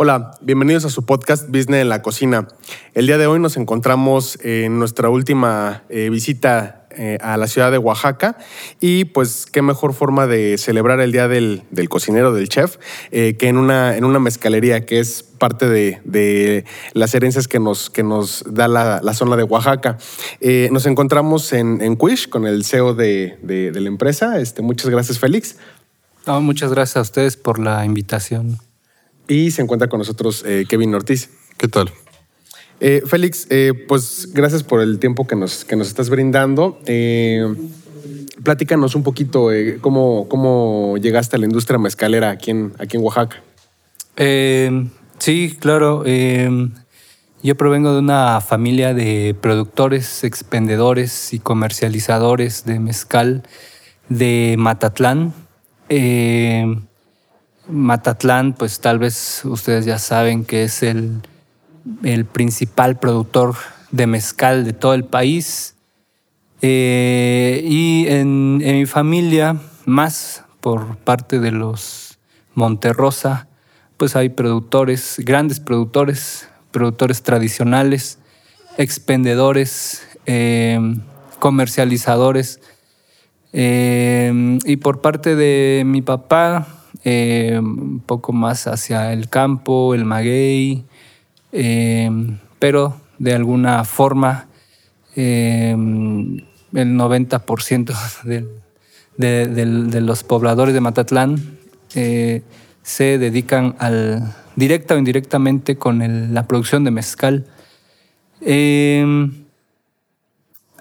Hola, bienvenidos a su podcast Business en la Cocina. El día de hoy nos encontramos en nuestra última eh, visita eh, a la ciudad de Oaxaca y pues qué mejor forma de celebrar el Día del, Cocinero, del Chef, eh, que en una, en una mezcalería que es parte de, las herencias que nos, que nos da la, zona de Oaxaca. nos encontramos en, en Quish con el CEO de, la empresa. Este, muchas gracias, Félix. muchas gracias a ustedes por la invitación. Y se encuentra con nosotros eh, Kevin Ortiz. ¿Qué tal? Eh, Félix, eh, pues gracias por el tiempo que nos, que nos estás brindando. platícanos un poquito cómo, cómo llegaste a la industria mezcalera aquí en, aquí en Oaxaca. sí, claro. yo provengo de una familia de productores, expendedores y comercializadores de mezcal de Matatlán. Matatlán, pues tal vez ustedes ya saben que es el, principal productor de mezcal de todo el país. Eh, y en, mi familia, más por parte de los Monterrosa, pues hay productores, grandes productores, productores tradicionales, expendedores, eh, comercializadores. Eh, y por parte de mi papá, eh, un poco más hacia el campo, el maguey, eh, pero de alguna forma eh, el 90% de, los pobladores de Matatlán se dedican al, directa o indirectamente con la producción de mezcal.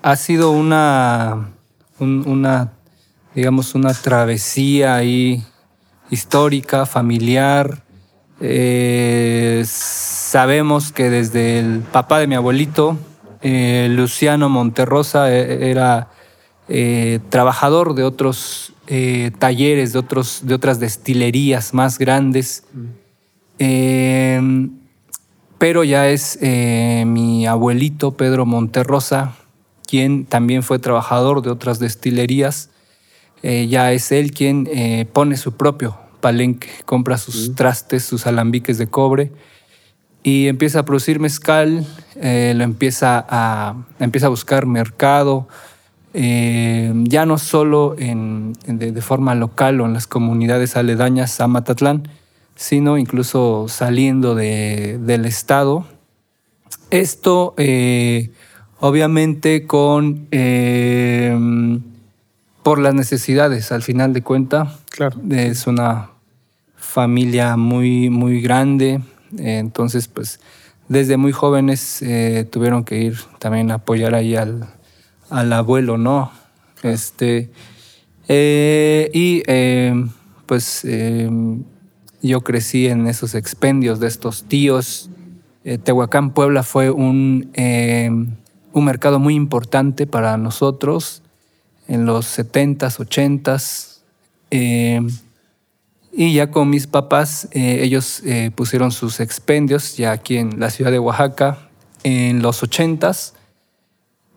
ha sido una, una, digamos, una travesía ahí histórica, familiar. Eh, sabemos que desde el papá de mi abuelito, eh, Luciano Monterrosa, e, era eh, trabajador de otros talleres, de, otros, de otras destilerías más grandes. pero ya es mi abuelito Pedro Monterrosa, quien también fue trabajador de otras destilerías eh, ya es él quien eh, pone su propio palenque, compra sus trastes, sus alambiques de cobre y empieza a producir mezcal, eh, lo empieza a, empieza a buscar mercado, ya no solo de, forma local o en las comunidades aledañas a Matatlán, sino incluso saliendo del estado. Esto obviamente con por las necesidades, al final de cuenta. Claro. Es una familia muy, muy grande. entonces, pues, desde muy jóvenes eh, tuvieron que ir también a apoyar ahí al, abuelo, ¿no? Este. Eh, y eh, pues yo crecí en esos expendios de estos tíos. Tehuacán, Puebla fue un, un mercado muy importante para nosotros en los 70s, 80s. Eh, y ya con mis papás, eh, ellos eh, pusieron sus expendios ya aquí en la ciudad de Oaxaca en los 80s.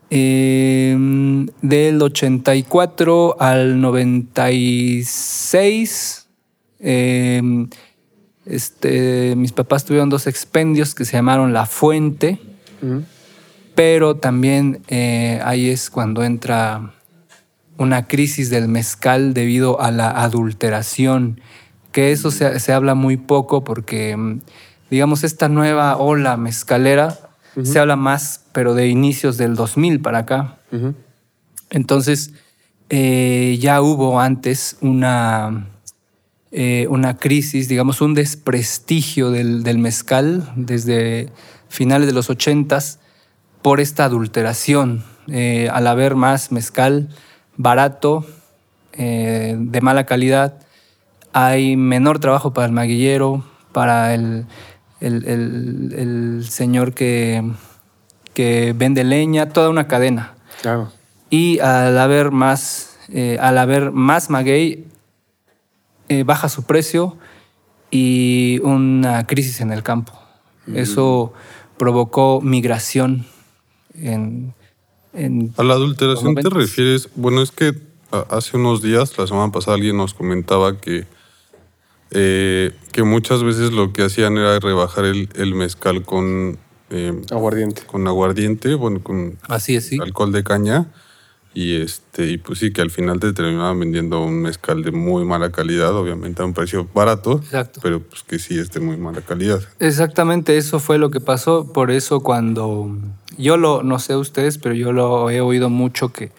del 84 al 96, este, mis papás tuvieron dos expendios que se llamaron La Fuente, pero también ahí es cuando entra una crisis del mezcal debido a la adulteración, que eso se, habla muy poco porque, mm, digamos, esta nueva ola mezcalera se habla más, pero de inicios del 2000 para acá. Entonces, eh, ya hubo antes una, eh, una crisis, digamos, un desprestigio del, mezcal desde finales de los 80 por esta adulteración. Eh, al haber más mezcal, barato, eh, de mala calidad, hay menor trabajo para el maguillero, para el, el, señor que, que, vende leña, toda una cadena. Claro. Y al haber más, eh, al haber más maguey, eh, baja su precio y una crisis en el campo. Mm. Eso provocó migración en, a la adulteración te refieres, bueno, es que hace unos días, la semana pasada, alguien nos comentaba que eh, que muchas veces lo que hacían era rebajar el, mezcal con... Eh, aguardiente. Con aguardiente, bueno, con Así es, sí. alcohol de caña. Y, este, y pues sí, que al final te terminaban vendiendo un mezcal de muy mala calidad, obviamente a un precio barato, pero pues que sí es de muy mala calidad. Exactamente, eso fue lo que pasó. Por eso cuando yo lo, no sé ustedes, pero yo lo he oído mucho que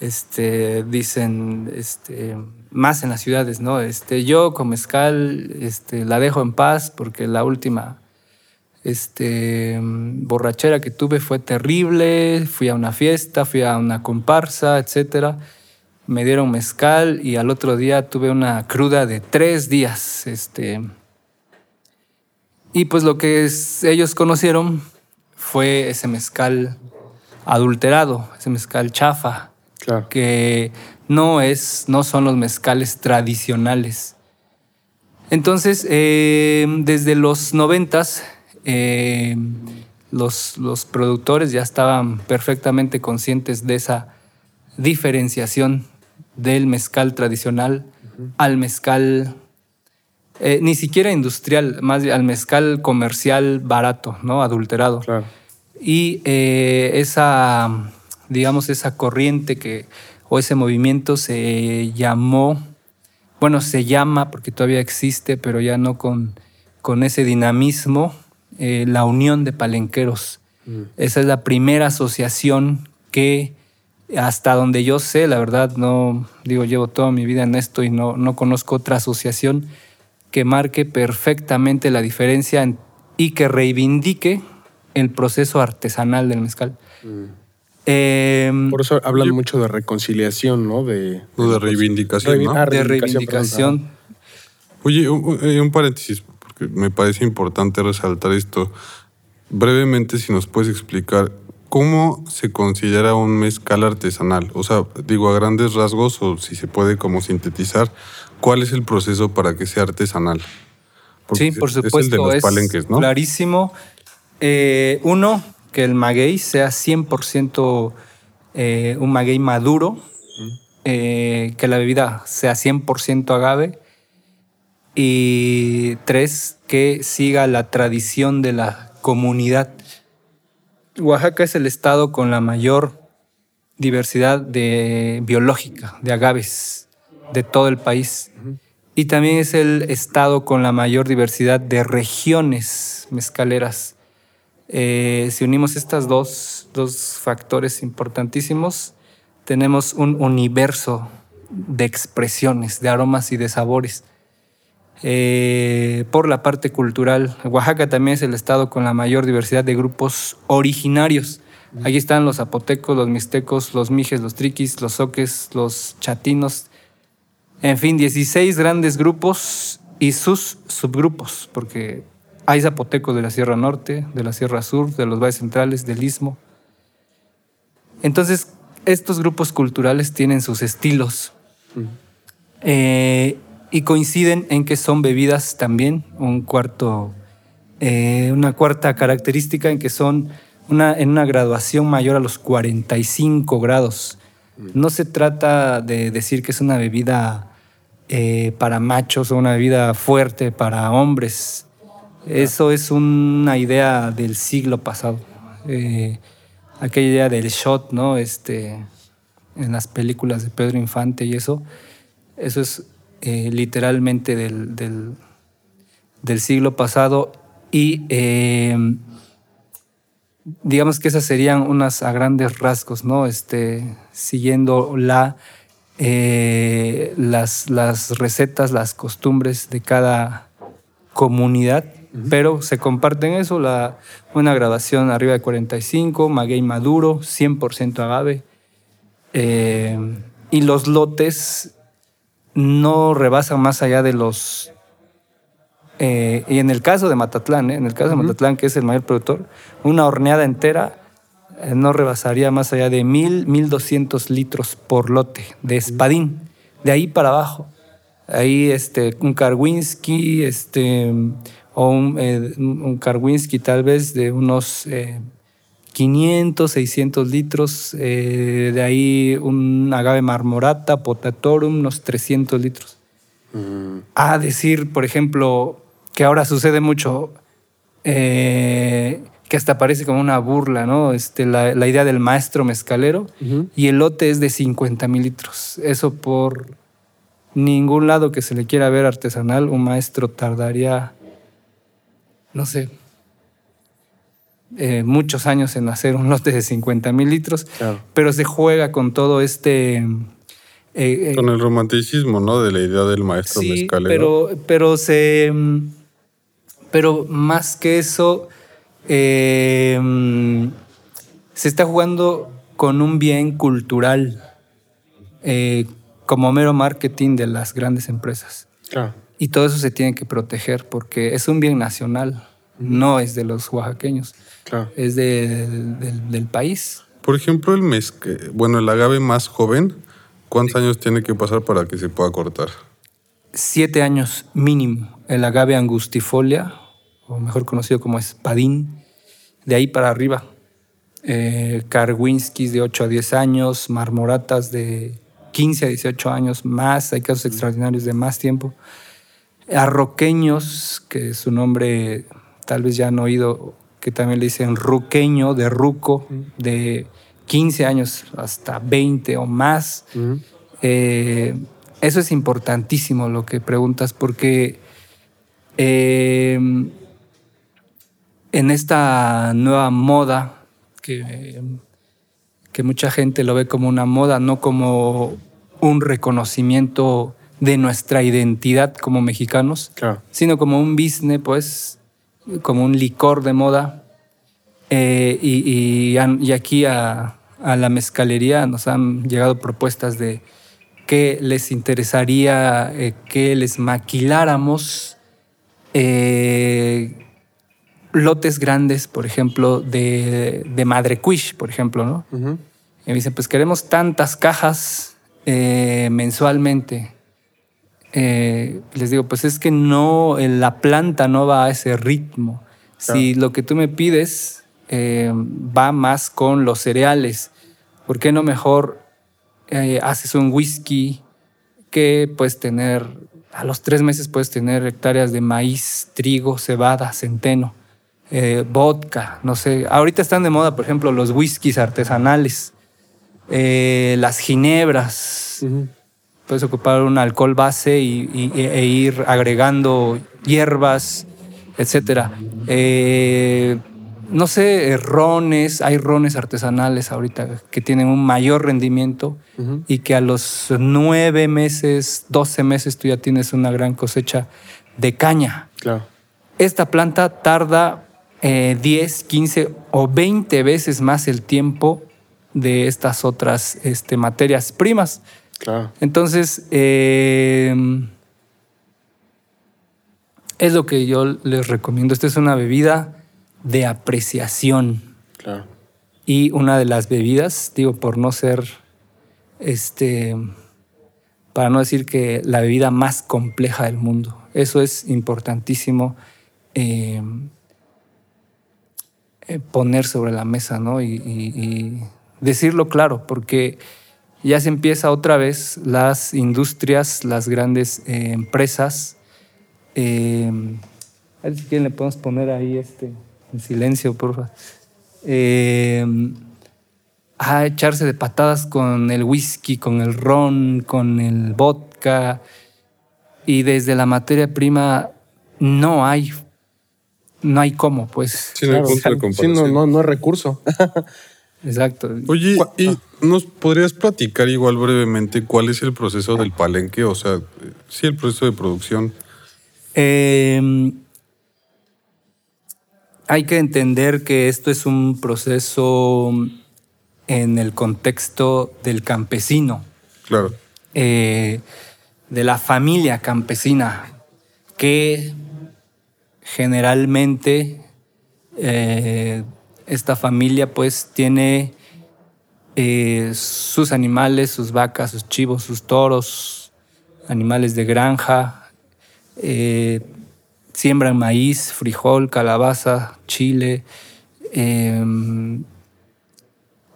este, dicen, este, más en las ciudades, ¿no? Este, yo con mezcal este, la dejo en paz porque la última este, borrachera que tuve fue terrible, fui a una fiesta, fui a una comparsa, etc. Me dieron mezcal y al otro día tuve una cruda de tres días. Este, y pues lo que ellos conocieron fue ese mezcal adulterado, ese mezcal chafa, que no, es, no son los mezcales tradicionales. Entonces, eh, desde los noventas, eh, los, los, productores ya estaban perfectamente conscientes de esa diferenciación del mezcal tradicional al mezcal, eh, ni siquiera industrial, más al mezcal comercial barato, ¿no? Adulterado. Y eh, esa, digamos, esa corriente que, o ese movimiento se llamó, bueno, se llama porque todavía existe, pero ya no con, con ese dinamismo eh, la Unión de Palenqueros. Mm. Esa es la primera asociación que hasta donde yo sé, la verdad, no digo, llevo toda mi vida en esto y no, no conozco otra asociación que marque perfectamente la diferencia y que reivindique el proceso artesanal del mezcal. Mm. Em, Por eso hablan mucho de reconciliación, ¿no? De, de reivindicación. ¿no? De reivindicación. Oye, eh, un paréntesis me parece importante resaltar esto. Brevemente, si nos puedes explicar cómo se considera un mezcal artesanal. O sea, digo a grandes rasgos o si se puede como sintetizar, ¿cuál es el proceso para que sea artesanal? sí, por supuesto. Es el de los palenques, ¿no? Clarísimo. Eh, uno, que el maguey sea 100% eh, un maguey maduro, eh, que la bebida sea 100% agave y tres, que siga la tradición de la comunidad. Oaxaca es el estado con la mayor diversidad de, biológica de agaves de todo el país. Y también es el estado con la mayor diversidad de regiones mezcaleras. Eh, si unimos estos dos, dos factores importantísimos, tenemos un universo de expresiones, de aromas y de sabores eh, por la parte cultural. Oaxaca también es el estado con la mayor diversidad de grupos originarios. Aquí están los zapotecos, los mixtecos, los mijes, los triquis, los soques, los chatinos. En fin, 16 grandes grupos y sus subgrupos, porque hay zapotecos de la Sierra Norte, de la Sierra Sur, de los valles centrales, del Istmo. Entonces, estos grupos culturales tienen sus estilos y coinciden en que son bebidas también, un cuarto, eh, una cuarta característica en que son una, en una graduación mayor a los 45 grados. No se trata de decir que es una bebida eh, para machos o una bebida fuerte para hombres. Eso es una idea del siglo pasado. Eh, aquella idea del shot, ¿no? Este, en las películas de Pedro Infante y eso. Eso es eh, literalmente del, del, siglo pasado y digamos que esas serían unas a grandes rasgos, ¿no? Este, siguiendo la, eh, las, las recetas, las costumbres de cada comunidad, pero se comparten eso, la, una grabación arriba de 45, maguey maduro, 100% agave, y los lotes no rebasan más allá de los... Eh, y en el caso de Matatlán, ¿eh? en el caso de Matatlán, que es el mayor productor, una horneada entera eh, no rebasaría más allá de mil, mil doscientos litros por lote de espadín, de ahí para abajo. Ahí este, un Karwinski, este, o un, un Karwinski tal vez de unos 500, 600 litros, eh, de ahí un agave marmorata, potatorum, unos 300 litros. a decir, por ejemplo, que ahora sucede mucho, eh, que hasta parece como una burla, ¿no? Este, la, la idea del maestro mezcalero y el lote es de 50 mil litros. Eso por ningún lado que se le quiera ver artesanal, un maestro tardaría, no sé, eh, muchos años en hacer un lote de 50 mil litros, Claro. pero se juega con todo este... eh, eh, Con el romanticismo, ¿no? De la idea del maestro sí, mezcalero. pero, pero se... Pero más que eso, eh, mm, se está jugando con un bien cultural eh, como mero marketing de las grandes empresas. Claro. Y todo eso se tiene que proteger porque es un bien nacional, no es de los oaxaqueños, Claro. es de- del, del país. Por ejemplo, el mezque, bueno, el agave más joven, ¿cuántos años tiene que pasar para que se pueda cortar? Siete años mínimo, el agave angustifolia, o mejor conocido como espadín, de ahí para arriba. Eh, Karwinskis de 8 a 10 años, marmoratas de 15 a 18 años más, hay casos extraordinarios de más tiempo. Arroqueños, que su nombre tal vez ya han oído, que también le dicen ruqueño, de ruco, de 15 años hasta 20 o más. Eh, eso es importantísimo lo que preguntas, porque eh, en esta nueva moda, que, que mucha gente lo ve como una moda, no como un reconocimiento de nuestra identidad como mexicanos, Claro. sino como un business, pues, como un licor de moda. Eh, y, y aquí a, a la mezcalería nos han llegado propuestas de que les interesaría eh, que les maquiláramos eh, lotes grandes, por ejemplo, de, de Madre Quiche, por ejemplo, ¿no? Y me dicen, pues queremos tantas cajas eh, mensualmente. Eh, les digo, pues es que no, la planta no va a ese ritmo. Si lo que tú me pides eh, va más con los cereales, ¿por qué no mejor haces un whisky que puedes tener, a los tres meses puedes tener hectáreas de maíz, trigo, cebada, centeno, eh, vodka, no sé. Ahorita están de moda, por ejemplo, los whiskies artesanales, eh, las ginebras. Puedes ocupar un alcohol base y, y- e ir agregando hierbas, etcétera. Eh, no sé, eh, rones, hay rones artesanales ahorita que tienen un mayor rendimiento y que a los nueve meses, doce meses tú ya tienes una gran cosecha de caña. Claro. Esta planta tarda eh, 10, 15 o 20 veces más el tiempo de estas otras este, materias primas. Claro. Entonces, eh, es lo que yo les recomiendo. Esta es una bebida de apreciación Claro. y una de las bebidas, digo, por no ser, este, para no decir que la bebida más compleja del mundo. Eso es importantísimo eh, eh, poner sobre la mesa, ¿no? Y, decirlo claro, porque ya se empieza otra vez las industrias, las grandes eh, empresas. eh, a ver si quieren le podemos poner ahí este en silencio, por favor. Eh, a echarse de patadas con el whisky, con el ron, con el vodka. Y desde la materia prima no hay, no hay cómo, pues. Sí, no hay Claro. punto de Sí, no, no, no es recurso. Exacto. Oye, ¿y nos podrías platicar igual brevemente cuál es el proceso del palenque? O sea, sí, el proceso de producción. Eh, hay que entender que esto es un proceso en el contexto del campesino, Claro. eh, de la familia campesina, que generalmente eh, esta familia pues tiene eh, sus animales, sus vacas, sus chivos, sus toros, animales de granja, eh, siembran maíz, frijol, calabaza, chile eh,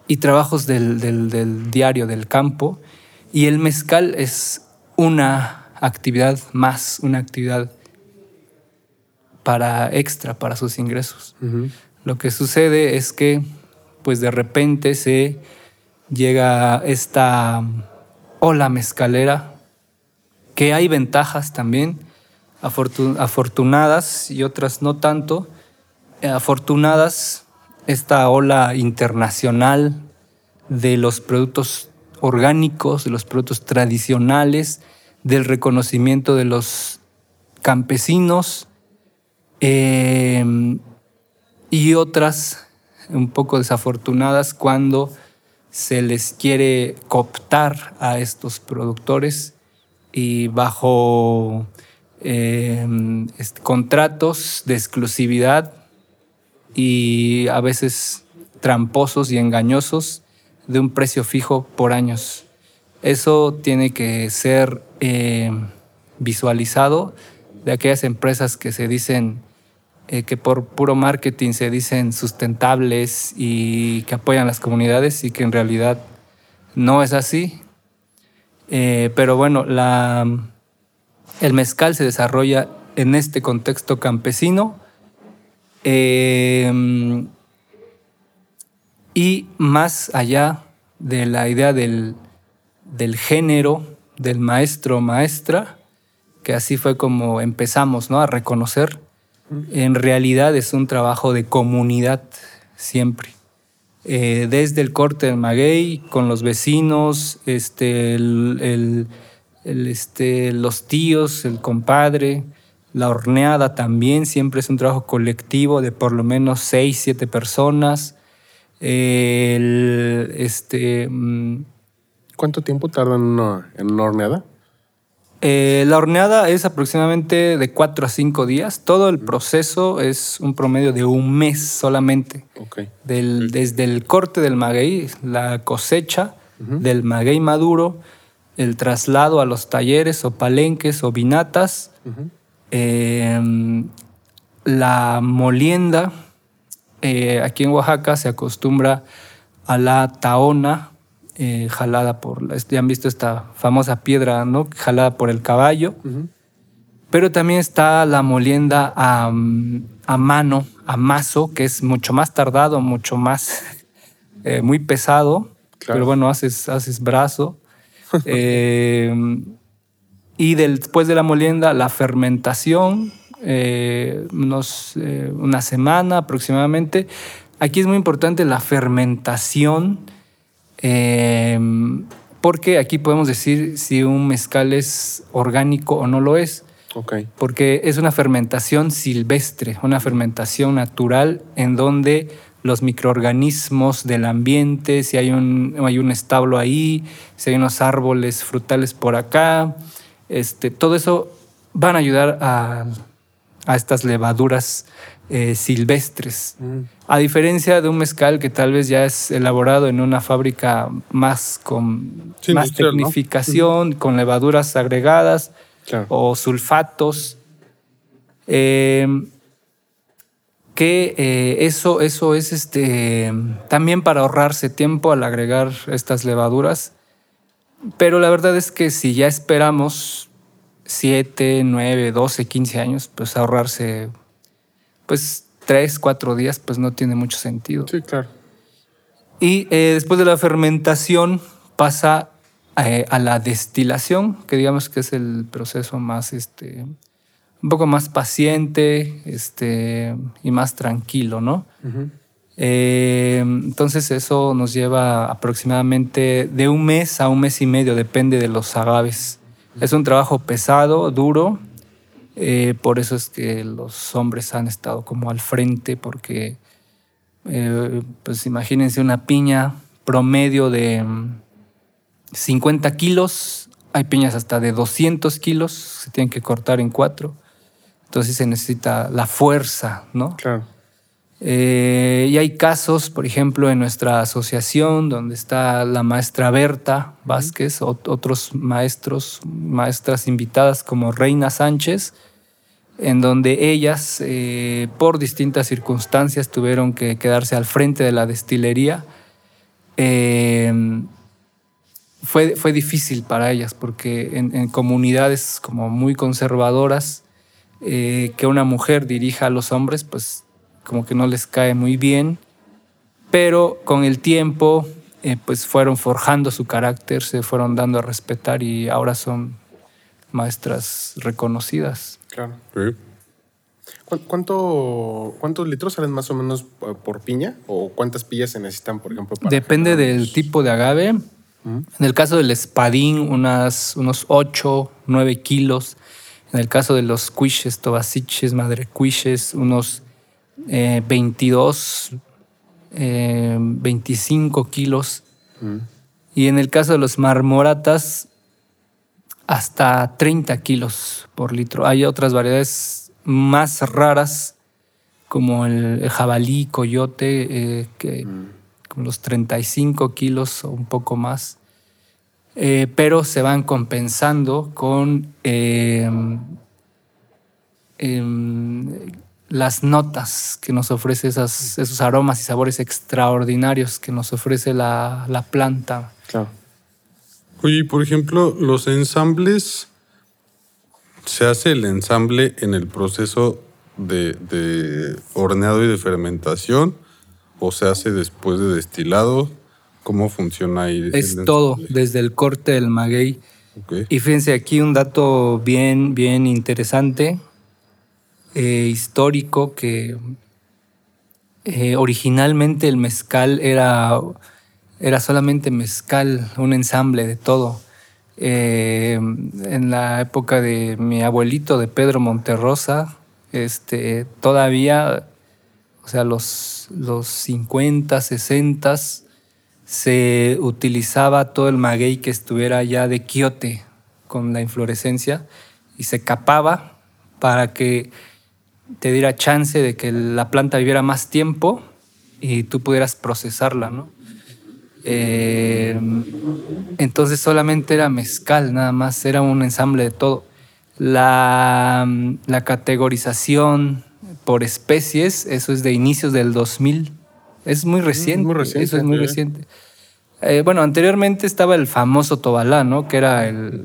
y trabajos del diario, del campo. Y el mezcal es una actividad más, una actividad para extra, para sus ingresos. Lo que sucede es que, pues de repente se llega esta ola mezcalera, que hay ventajas también, afortunadas y otras no tanto. Afortunadas, esta ola internacional de los productos orgánicos, de los productos tradicionales, del reconocimiento de los campesinos em, y otras un poco desafortunadas cuando se les quiere cooptar a estos productores y bajo em, contratos de exclusividad y a veces tramposos y engañosos de un precio fijo por años. Eso tiene que ser eh, visualizado de aquellas empresas que se dicen eh, que por puro marketing se dicen sustentables y que apoyan las comunidades y que en realidad no es así. Eh, pero bueno, el mezcal se desarrolla en este contexto campesino y más allá de la idea del, género, del maestro maestra, que así fue como empezamos ¿no? a reconocer, en realidad es un trabajo de comunidad siempre. Eh, desde el corte del maguey, con los vecinos, este, este, los tíos, el compadre, la horneada también, siempre es un trabajo colectivo de por lo menos seis, siete personas. El, este, mm, ¿Cuánto tiempo tarda en una, horneada? Eh, la horneada es aproximadamente de 4 a 5 días. Todo el proceso es un promedio de un mes solamente. Desde el corte del maguey, la cosecha del maguey maduro, el traslado a los talleres o palenques o vinatas, em, la molienda, eh, aquí en Oaxaca se acostumbra a la taona, eh, jalada por, ya han visto esta famosa piedra, ¿no? Jalada por el caballo. Pero también está la molienda a, mano, a mazo, que es mucho más tardado, mucho más, eh, muy pesado. Pero bueno, haces, haces brazo. y después de la molienda, la fermentación, eh, unos, eh, una semana aproximadamente. Aquí es muy importante la fermentación, eh, porque aquí podemos decir si un mezcal es orgánico o no lo es. Okay. Porque es una fermentación silvestre, una fermentación natural en donde los microorganismos del ambiente, si hay un, hay un establo ahí, si hay unos árboles frutales por acá, este, todo eso van a ayudar a a estas levaduras eh, silvestres. Mm. A diferencia de un mezcal que tal vez ya es elaborado en una fábrica más con más tecnificación, con levaduras agregadas o sulfatos. Em, que eh, eso, eso es este, también para ahorrarse tiempo al agregar estas levaduras. Pero la verdad es que si ya esperamos 7, 9, 12, 15 años, pues ahorrarse, pues 3, 4 días, pues no tiene mucho sentido. Sí, claro. Y eh, después de la fermentación pasa eh, a la destilación, que digamos que es el proceso más, este, un poco más paciente este, y más tranquilo, ¿no? Eh, entonces eso nos lleva aproximadamente de un mes a un mes y medio, depende de los agaves. Es un trabajo pesado, duro. Eh, por eso es que los hombres han estado como al frente, porque, eh, pues imagínense una piña promedio de 50 mm, kilos, hay piñas hasta de 200 kilos, se tienen que cortar en cuatro. Entonces se necesita la fuerza, ¿no? Claro. Eh, y hay casos, por ejemplo, en nuestra asociación, donde está la maestra Berta Vázquez, otros maestros, maestras invitadas como Reina Sánchez, en donde ellas, eh, por distintas circunstancias, tuvieron que quedarse al frente de la destilería. Em, fue, fue difícil para ellas porque en, comunidades como muy conservadoras, eh, que una mujer dirija a los hombres, pues como que no les cae muy bien, pero con el tiempo eh, pues fueron forjando su carácter, se fueron dando a respetar y ahora son maestras reconocidas. Claro. ¿Cuánto, ¿Cuántos litros salen más o menos por piña? ¿O cuántas pillas se necesitan, por ejemplo? Depende del tipo de agave. En el caso del espadín, unas, unos 8, 9 kilos. En el caso de los cuiches, tobasiches, madre cuiches, unos 22, eh, 25 eh, kilos. Y en el caso de los marmoratas, hasta 30 kilos por litro. Hay otras variedades más raras, como el jabalí, coyote, eh, que con los 35 kilos o un poco más. Eh, pero se van compensando con em, em, las notas que nos ofrece esos aromas y sabores extraordinarios que nos ofrece la, la planta. Claro. Oye, por ejemplo, los ensambles, ¿se hace el ensamble en el proceso de, horneado y de fermentación o se hace después de destilado? ¿Cómo funciona ahí? Es todo, desde el corte del maguey. Y fíjense aquí un dato bien, bien interesante, eh, histórico, que eh, originalmente el mezcal era era solamente mezcal, un ensamble de todo. Eh, en la época de mi abuelito, de Pedro Monterrosa, este, todavía, o sea, los, los 50, 60, se utilizaba todo el maguey que estuviera ya de quiote con la inflorescencia y se capaba para que te diera chance de que la planta viviera más tiempo y tú pudieras procesarla, ¿no? Eh, entonces solamente era mezcal, nada más, era un ensamble de todo. La, categorización por especies, eso es de inicios del 2000. Es muy reciente. eso es muy reciente. Eh, bueno, anteriormente estaba el famoso Tobalá, ¿no? Que era el,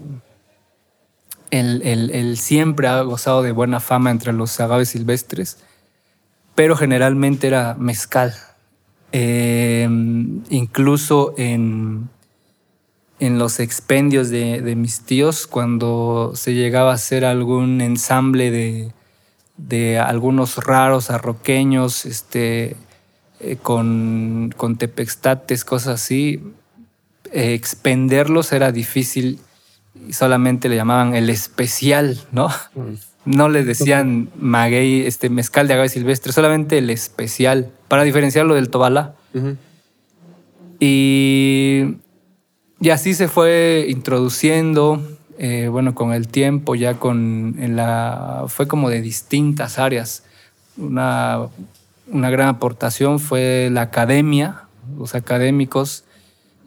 el, siempre ha gozado de buena fama entre los agaves silvestres, pero generalmente era mezcal. Em, incluso en, en los expendios de, mis tíos, cuando se llegaba a hacer algún ensamble de, de algunos raros arroqueños, este, eh, con, con, tepextates, cosas así, eh, expenderlos era difícil y solamente le llamaban el especial, ¿no? Mm no le decían maguey, este mezcal de agave silvestre, solamente el especial, para diferenciarlo del tobalá. y, y, así se fue introduciendo, eh, bueno, con el tiempo, ya con en la, fue como de distintas áreas. Una, una gran aportación fue la academia, los académicos,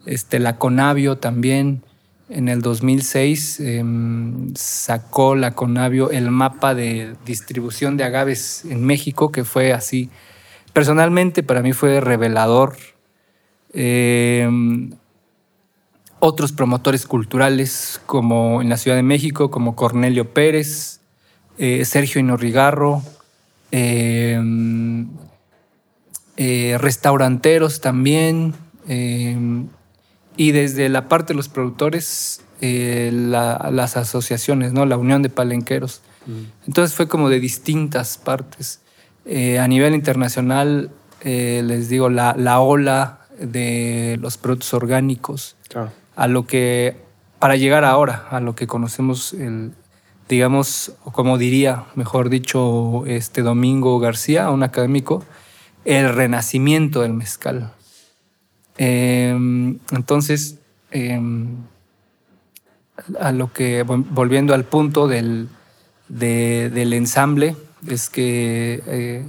este, la Conavio también, en el 2006 em, sacó la Conavio el mapa de distribución de agaves en México, que fue así. Personalmente para mí fue revelador. Em, otros promotores culturales, como en la Ciudad de México, como Cornelio Pérez, eh, Sergio Inorrigarro, em, eh, restauranteros también, y desde la parte de los productores, eh, las asociaciones, ¿no? La Unión de Palenqueros. Mm. Entonces fue como de distintas partes. Eh, a nivel internacional, eh, les digo, la, la, ola de los productos orgánicos, a lo que, para llegar ahora, a lo que conocemos, el, digamos, como diría, mejor dicho, este Domingo García, un académico, el renacimiento del mezcal. Em, entonces, em, a lo que, volviendo al punto del, del ensamble, es que eh,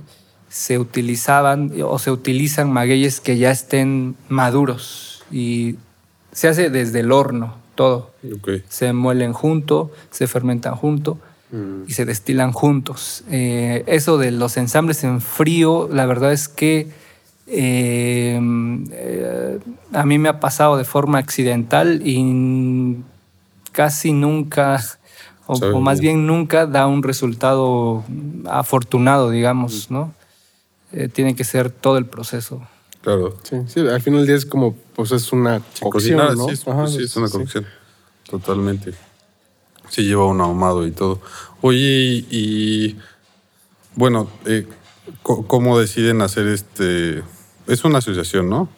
se utilizaban o se utilizan magueyes que ya estén maduros y se hace desde el horno todo. Se muelen junto, se fermentan junto mm. y se destilan juntos. Eh, eso de los ensambles en frío, la verdad es que eh, eh, a mí me ha pasado de forma accidental y casi nunca, o, más bien. nunca da un resultado afortunado, digamos, ¿no? Eh, tiene que ser todo el proceso. Claro. Sí, sí, al final del día es como, pues es una cocción, cocinar, ¿no? sí, es, Ajá, sí, es una sí. cocción. Totalmente. Sí, lleva un ahumado y todo. Oye, y, y, bueno, eh, ¿cómo deciden hacer este? Es una asociación, ¿no?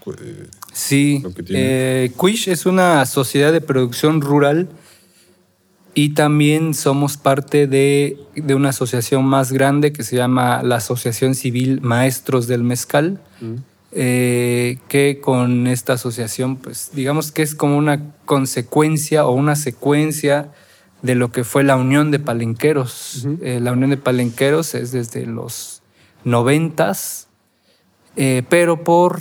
Sí, eh, Quish es una sociedad de producción rural y también somos parte de, de una asociación más grande que se llama la Asociación Civil Maestros del Mezcal, eh, que con esta asociación, pues digamos que es como una consecuencia o una secuencia de lo que fue la Unión de Palenqueros. Eh, la Unión de Palenqueros es desde los noventas, eh, pero por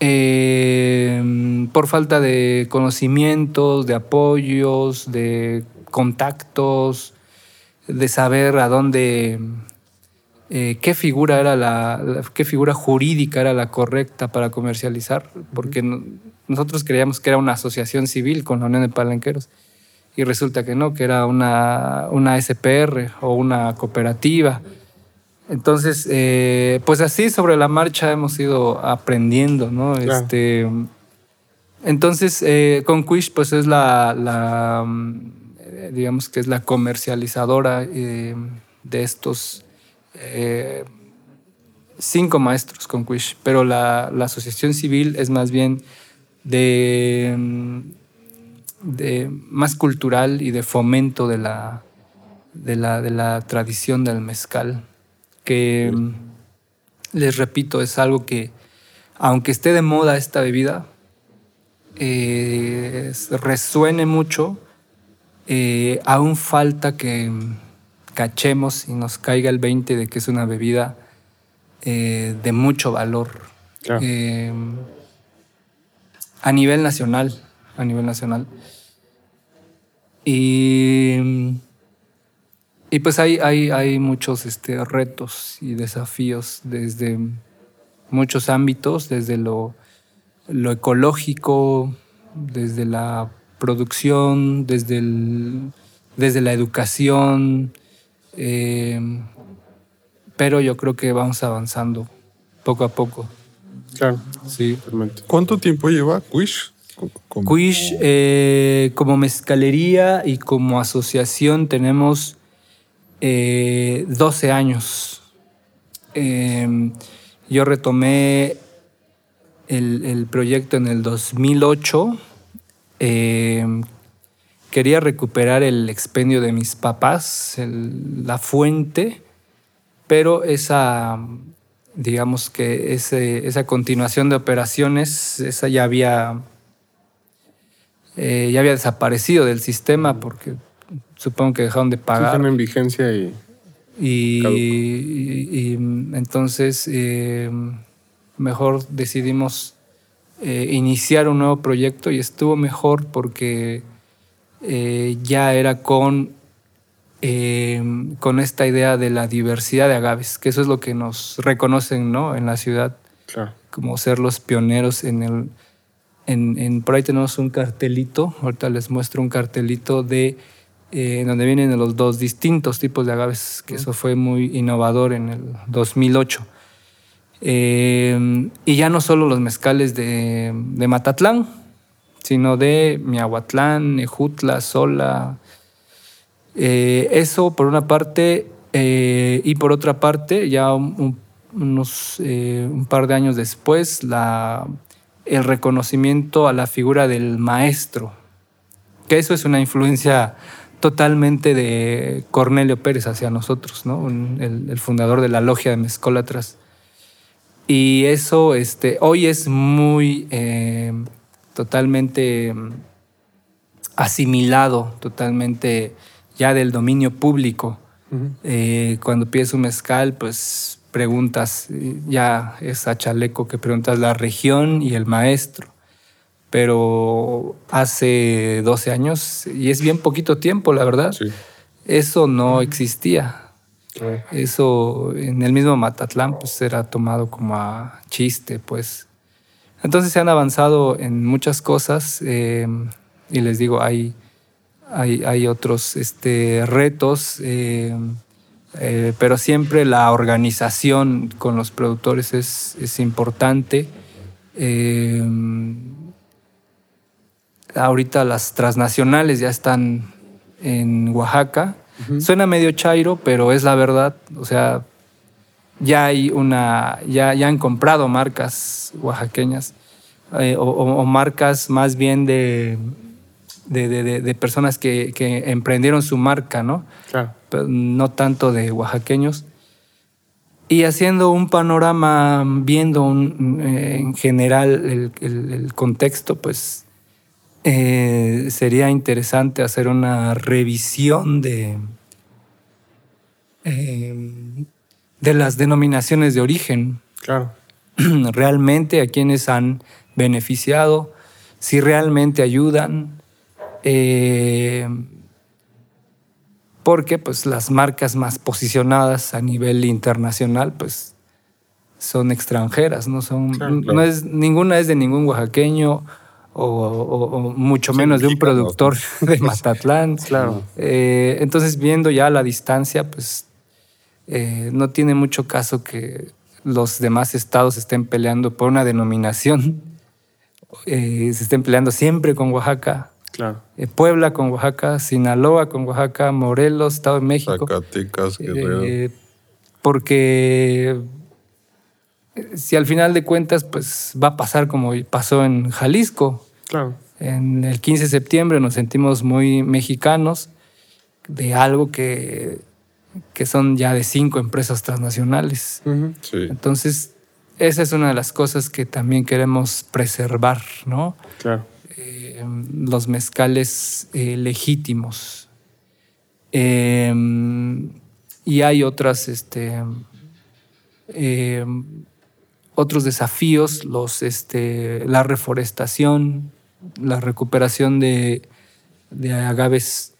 eh, por falta de conocimientos, de apoyos, de contactos, de saber a dónde, eh, qué figura era la, la- qué figura jurídica era la correcta para comercializar, porque no- nosotros creíamos que era una asociación civil con la Unión de Palenqueros y resulta que no, que era una, una SPR o una cooperativa. Entonces, eh, pues así sobre la marcha hemos ido aprendiendo, ¿no? Claro. Este, entonces, eh, con Quish, pues es la, la, eh, digamos que es la comercializadora eh, de estos cinco maestros con Quish, pero la, la asociación civil es más bien de, de más cultural y de fomento de la, de la, de la tradición del mezcal, que les repito, es algo que, aunque esté de moda esta bebida, eh, es- resuene mucho, eh, aún falta que cachemos y nos caiga el 20 de que es una bebida eh, de mucho valor Claro. a nivel nacional, a nivel nacional. Y, y pues hay, hay, hay muchos este, retos y desafíos desde muchos ámbitos, desde lo, lo ecológico, desde la producción, desde, el- desde la educación, eh, pero yo creo que vamos avanzando poco a poco. Claro, Sí. totalmente. ¿Cuánto tiempo lleva Quish? Como- Quish, eh, como mezcalería y como asociación, tenemos eh, 12 años. Eh, yo retomé el, el proyecto en el 2008. Eh, quería recuperar el expendio de mis papás, la fuente, pero esa, digamos que esa continuación de operaciones, esa ya había eh, ya había desaparecido del sistema porque supongo que dejaron de pagar. están en vigencia y Y, y, entonces eh, mejor decidimos eh, iniciar un nuevo proyecto y estuvo mejor porque eh, ya era con, con esta idea de la diversidad de agaves, que eso es lo que nos reconocen ¿no? en la ciudad claro. como ser los pioneros en el... En, en- por ahí tenemos un cartelito, ahorita les muestro un cartelito de eh, donde vienen los dos distintos tipos de agaves, que eso fue muy innovador en el 2008. Eh, y ya no solo los mezcales de, de Matatlán, sino de Miahuatlán, Nejutla, Sola. Eh, eso por una parte, eh, y por otra parte, ya un, un- unos, un par de años después, la, el reconocimiento a la figura del maestro, que eso es una influencia totalmente de Cornelio Pérez hacia nosotros, ¿no? Un- el, el fundador de la logia de Mezcólatras. Y eso este, hoy es muy eh, totalmente mm, asimilado, totalmente ya del dominio público. Eh, cuando pides un mezcal, pues preguntas, ya es a chaleco que preguntas la región y el maestro. Pero hace 12 años, y es bien poquito tiempo, la verdad, Sí. eso no existía. Eso en el mismo Matatlán pues era tomado como a chiste, pues. Entonces se han avanzado en muchas cosas eh, y les digo, hay, hay, hay otros este, retos, eh, eh, pero siempre la organización con los productores es, es importante. Ahorita las transnacionales ya están en Oaxaca. Suena medio chairo, pero es la verdad. O sea, ya hay una, ya, ya han comprado marcas oaxaqueñas eh, o, marcas más bien de, de, personas que, emprendieron su marca, ¿no? Claro. no tanto de oaxaqueños. Y haciendo un panorama, viendo eh, en general el, contexto, pues eh, sería interesante hacer una revisión de, de las denominaciones de origen. Claro. Realmente a quienes han beneficiado, si realmente ayudan. Eh, porque pues las marcas más posicionadas a nivel internacional pues son extranjeras, no son, no es ninguna es de ningún oaxaqueño o, mucho menos de un productor de Matatlán. claro. Eh, entonces viendo ya la distancia pues eh, no tiene mucho caso que los demás estados estén peleando por una denominación, eh, se estén peleando siempre con Oaxaca. Claro. Eh, Puebla con Oaxaca, Sinaloa con Oaxaca, Morelos, Estado de México. Zacatecas, Guerrero. porque si al final de cuentas, pues va a pasar como pasó en Jalisco. Claro. En el 15 de septiembre nos sentimos muy mexicanos de algo que que son ya de cinco empresas transnacionales. Entonces, esa es una de las cosas que también queremos preservar, ¿no? Claro. Eh, los mezcales eh, legítimos. Eh, y hay otras, este, otros desafíos, los, este, la reforestación, la recuperación de, de agaves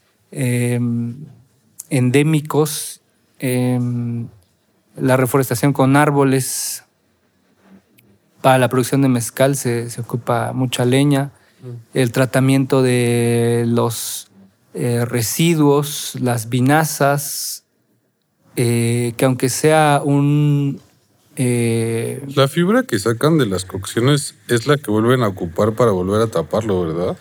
endémicos, em, la reforestación con árboles. Para la producción de mezcal se, ocupa mucha leña, mm. el tratamiento de los eh, residuos, las vinazas, eh, que aunque sea un... Eh, la fibra que sacan de las cocciones es la que vuelven a ocupar para volver a taparlo, ¿verdad?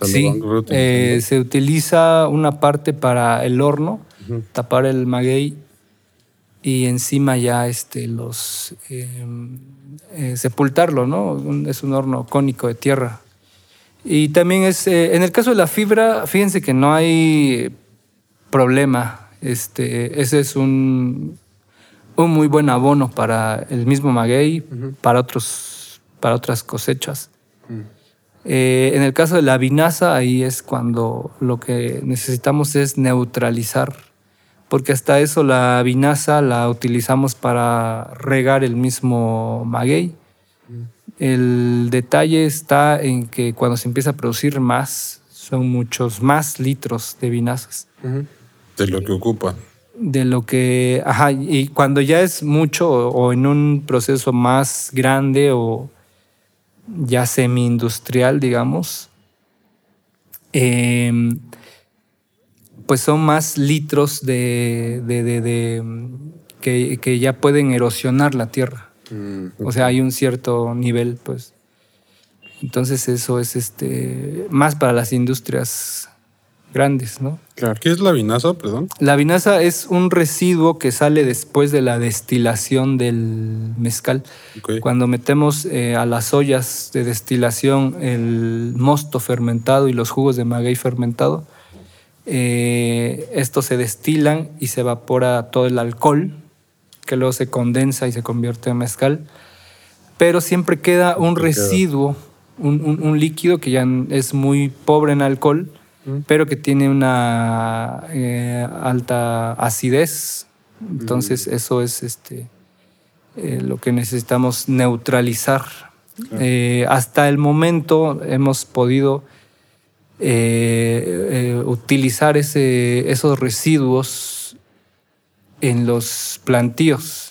sí, eh, se utiliza una parte para el horno, tapar el maguey y encima ya este, los em, eh, sepultarlo, ¿no? Es un horno cónico de tierra. Y también es, eh, en el caso de la fibra, fíjense que no hay problema. Este, ese es un, un muy buen abono para el mismo maguey, para, otros, para otras cosechas. Eh, en el caso de la vinaza, ahí es cuando lo que necesitamos es neutralizar, porque hasta eso la vinaza la utilizamos para regar el mismo maguey. El detalle está en que cuando se empieza a producir más, son muchos más litros de vinazas. De lo que ocupa. De lo que, ajá, y cuando ya es mucho o en un proceso más grande o ya semi-industrial, digamos, em, pues son más litros de, que, ya pueden erosionar la tierra. Mm, o sea, hay un cierto nivel, pues. Entonces eso es este más para las industrias grandes, ¿no? Claro. ¿Qué es la vinaza, perdón? La vinaza es un residuo que sale después de la destilación del mezcal. Cuando metemos eh, a las ollas de destilación el mosto fermentado y los jugos de maguey fermentado, eh, estos se destilan y se evapora todo el alcohol, que luego se condensa y se convierte en mezcal. Pero siempre queda un residuo, un líquido que ya es muy pobre en alcohol pero que tiene una eh, alta acidez. Entonces eso es este, eh, lo que necesitamos neutralizar. Eh, hasta el momento hemos podido utilizar ese, esos residuos en los plantíos.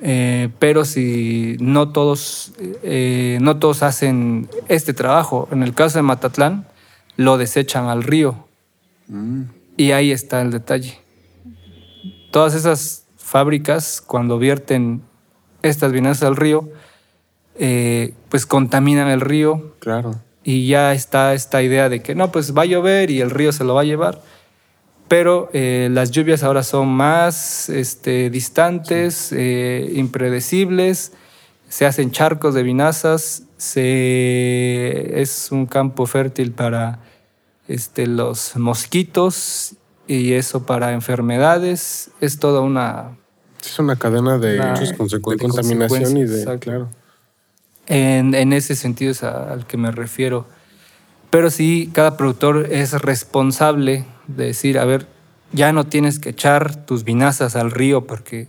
Eh, pero si no todos, eh, no todos hacen este trabajo, en el caso de Matatlán, lo desechan al río. Y ahí está el detalle. Todas esas fábricas, cuando vierten estas vinazas al río, eh, pues contaminan el río. Claro. Y ya está esta idea de que no, pues va a llover y el río se lo va a llevar. Pero eh, las lluvias ahora son más este, distantes, eh, impredecibles, se hacen charcos de vinazas, se, es un campo fértil para este, los mosquitos y eso para enfermedades. Es toda una... Es una cadena de, Una- de contaminación y de... Claro. En, en ese sentido es a- al que me refiero. Pero sí, cada productor es responsable de decir, a ver, ya no tienes que echar tus vinazas al río porque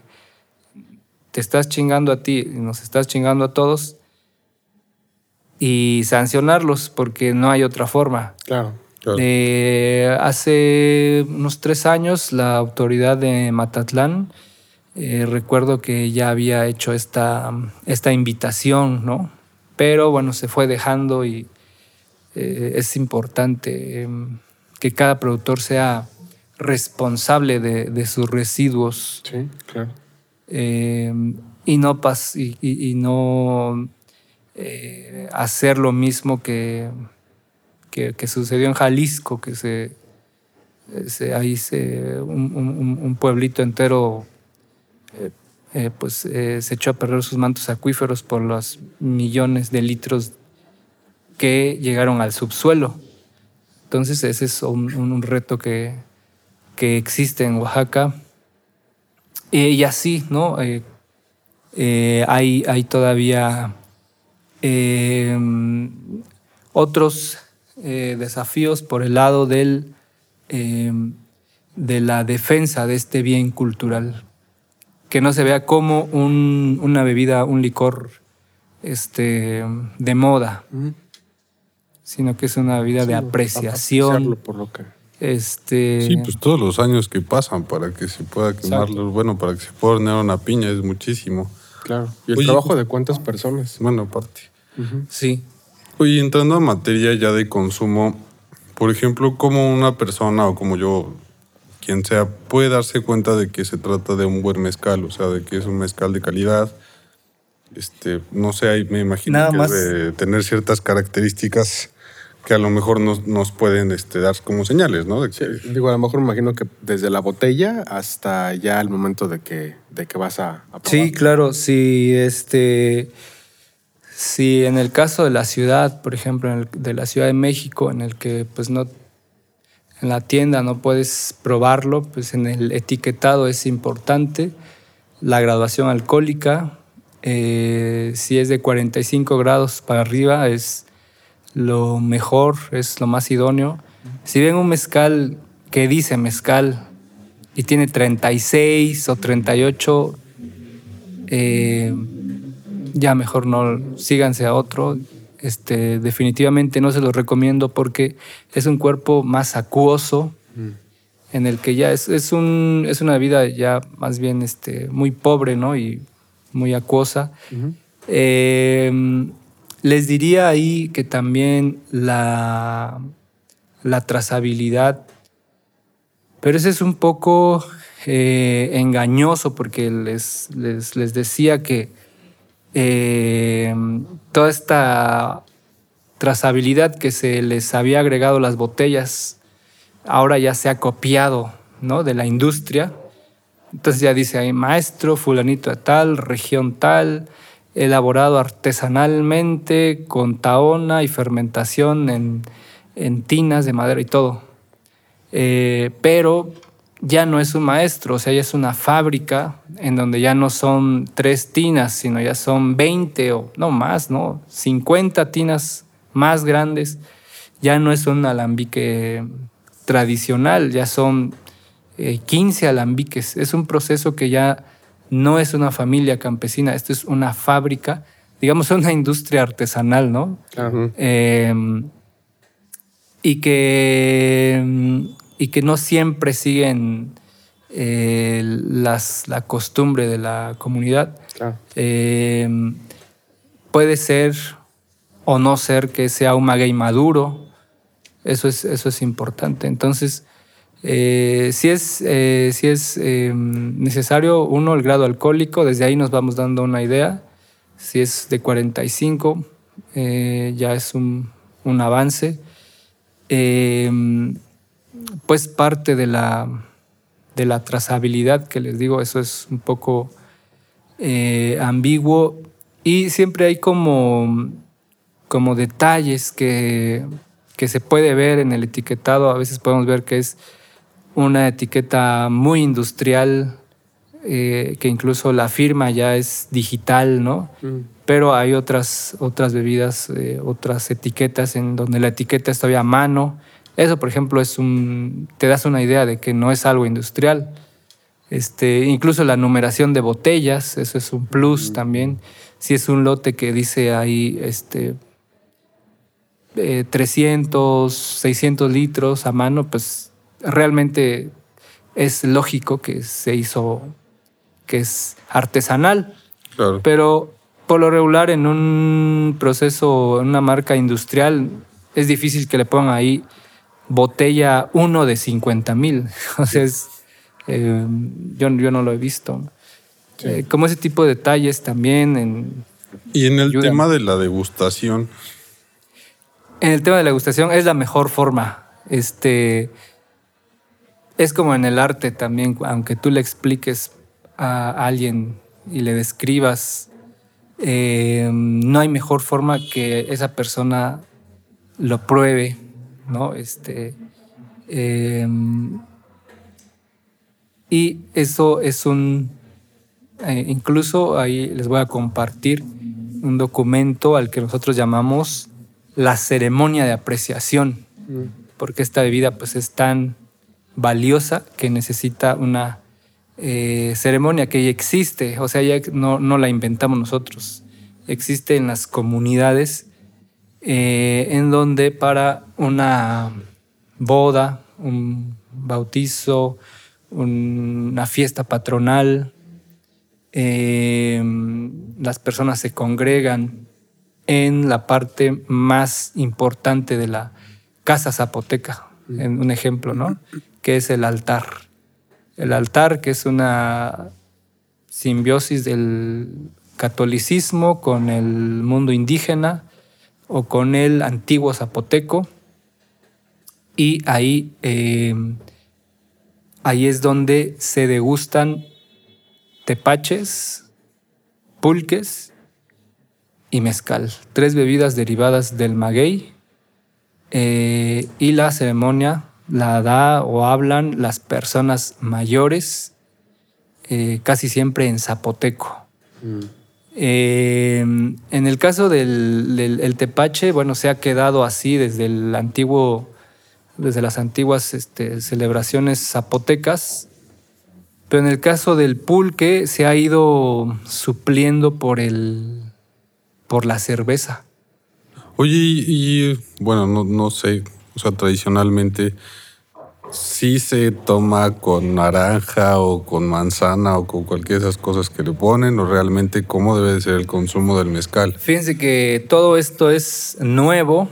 te estás chingando a ti y nos estás chingando a todos. Y sancionarlos porque no hay otra forma. Claro. Claro. Eh, hace unos tres años la autoridad de Matatlán, eh, recuerdo que ya había hecho esta, esta invitación, ¿no? Pero bueno, se fue dejando y eh, es importante eh, que cada productor sea responsable de, de sus residuos Sí, claro. y no, pas y, y- y no eh, hacer lo mismo que, que, sucedió en Jalisco, que se, ahí se, un, pueblito entero eh, eh, pues, eh, se echó a perder sus mantos acuíferos por los millones de litros que llegaron al subsuelo. Entonces ese es un, reto que, que existe en Oaxaca. Y así, ¿no? Hay, hay todavía otros eh, desafíos por el lado del, eh, de la defensa de este bien cultural. Que no se vea como un- una bebida, un licor este, de moda, sino que es una bebida de apreciación. Apreciarlo por lo que... Este, Sí, pues todos los años que pasan para que se pueda quemarlo, bueno, para que se pueda hornear una piña es muchísimo. Claro. ¿Y el Oye, trabajo de cuántas personas? Bueno, aparte. sí. Oye, entrando a materia ya de consumo, por ejemplo, como una persona o como yo, quien sea, puede darse cuenta de que se trata de un buen mezcal, o sea, de que es un mezcal de calidad. Este, no sé, ahí me imagino Nada que más. debe tener ciertas características que a lo mejor nos, nos pueden este, dar como señales, ¿no? De que, Sí, digo, a lo mejor me imagino que desde la botella hasta ya el momento de que, de que vas a, a probar. Sí, claro, si este si en el caso de la ciudad, por ejemplo, en el- de la Ciudad de México, en el que pues no en la tienda no puedes probarlo, pues en el etiquetado es importante la graduación alcohólica. eh, si es de 45 grados para arriba es lo mejor, es lo más idóneo. Si ven un mezcal que dice mezcal y tiene 36 o 38, eh, ya mejor no síganse a otro. Este, definitivamente no se los recomiendo porque es un cuerpo más acuoso, en el que ya es, es, un, es una vida ya más bien este, muy pobre ¿no? y muy acuosa. Eh, les diría ahí que también la, la trazabilidad, pero ese es un poco eh, engañoso porque les, les, les decía que eh, toda esta trazabilidad que se les había agregado las botellas ahora ya se ha copiado ¿no? de la industria. Entonces ya dice ahí maestro, fulanito de tal, región tal, elaborado artesanalmente con taona y fermentación en, en tinas de madera y todo. Eh, pero ya no es un maestro, o sea, ya es una fábrica en donde ya no son tres tinas, sino ya son 20 o no más, ¿no? 50 tinas más grandes. Ya no es un alambique tradicional, ya son eh, 15 alambiques. Es un proceso que ya no es una familia campesina, esto es una fábrica, digamos, una industria artesanal, ¿no? Eh, y que y que no siempre siguen eh, las, la costumbre de la comunidad. Eh, puede ser o no ser que sea un maguey maduro. Eso es, eso es importante. Entonces, eh, si es, si es necesario, uno, el grado alcohólico, desde ahí nos vamos dando una idea. Si es de 45, ya es un, un avance. Pues parte de la, de la trazabilidad, que les digo, eso es un poco eh, ambiguo. Y siempre hay como, como detalles que, que se puede ver en el etiquetado. A veces podemos ver que es una etiqueta muy industrial, eh, que incluso la firma ya es digital, ¿no? Mm. Pero hay otras, otras bebidas, eh, otras etiquetas en donde la etiqueta está todavía a mano eso, por ejemplo, es un, te das una idea de que no es algo industrial. Este, incluso la numeración de botellas, eso es un plus también. Si es un lote que dice ahí este, 300, eh, 600 litros a mano, pues realmente es lógico que se hizo, que es artesanal. Pero por lo regular en un proceso, en una marca industrial, es difícil que le pongan ahí botella uno de 50 mil. O sea, eh, yo, yo, no lo he visto. Eh, como ese tipo de detalles también. y en el tema de la degustación. En el tema de la degustación es la mejor forma. Este, es como en el arte también, aunque tú le expliques a alguien y le describas, eh, no hay mejor forma que esa persona lo pruebe ¿no? Este, em, y eso es un, eh, incluso ahí les voy a compartir un documento al que nosotros llamamos la ceremonia de apreciación, mm. porque esta bebida pues es tan valiosa que necesita una eh, ceremonia que ya existe, o sea, ya no, no la inventamos nosotros, existe en las comunidades eh, en donde para una boda, un bautizo, una fiesta patronal, eh, las personas se congregan en la parte más importante de la casa zapoteca, en un ejemplo, ¿no? Que es el altar. El altar, que es una simbiosis del catolicismo con el mundo indígena, o con el antiguo zapoteco. Y ahí, eh, ahí es donde se degustan tepaches, pulques y mezcal. Tres bebidas derivadas del maguey. Eh, y la ceremonia la da o hablan las personas mayores, eh, casi siempre en zapoteco. Mm. Eh, en el caso del, tepache, bueno, se ha quedado así desde el antiguo, desde las antiguas este, celebraciones zapotecas, pero en el caso del pulque se ha ido supliendo por el, por la cerveza. Oye, y, bueno, no, no sé, o sea, tradicionalmente sí se toma con naranja o con manzana o con cualquiera de esas cosas que le ponen o realmente cómo debe de ser el consumo del mezcal. Fíjense que todo esto es nuevo,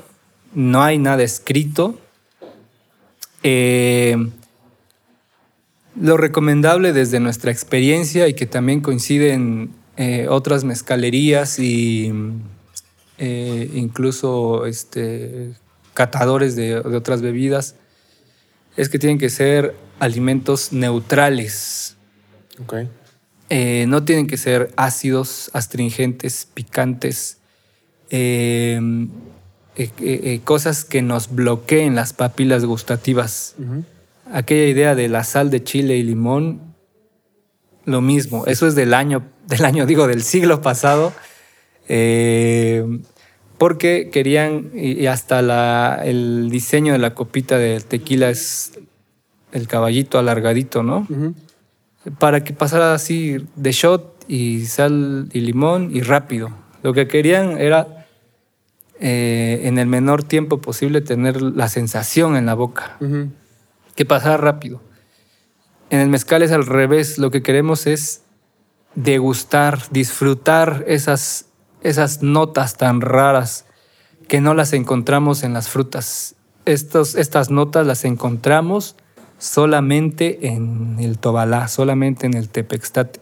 no hay nada escrito. Eh, lo recomendable desde nuestra experiencia y que también coinciden eh, otras mezcalerías y eh, incluso este, catadores de otras bebidas es que tienen que ser alimentos neutrales. Eh, no tienen que ser ácidos, astringentes, picantes, em, eh, eh, cosas que nos bloqueen las papilas gustativas. Aquella idea de la sal de chile y limón, lo mismo. Eso es del año, del año, digo, del siglo pasado. Porque querían, y hasta el diseño de la copita de tequila es el caballito alargadito, ¿no? Para que pasara así de shot y sal y limón y rápido. Lo que querían era eh, en el menor tiempo posible tener la sensación en la boca, que pasara rápido. En el mezcal es al revés, lo que queremos es degustar, disfrutar esas, esas notas tan raras que no las encontramos en las frutas. Estos, estas notas las encontramos solamente en el Tobalá, solamente en el Tepextate.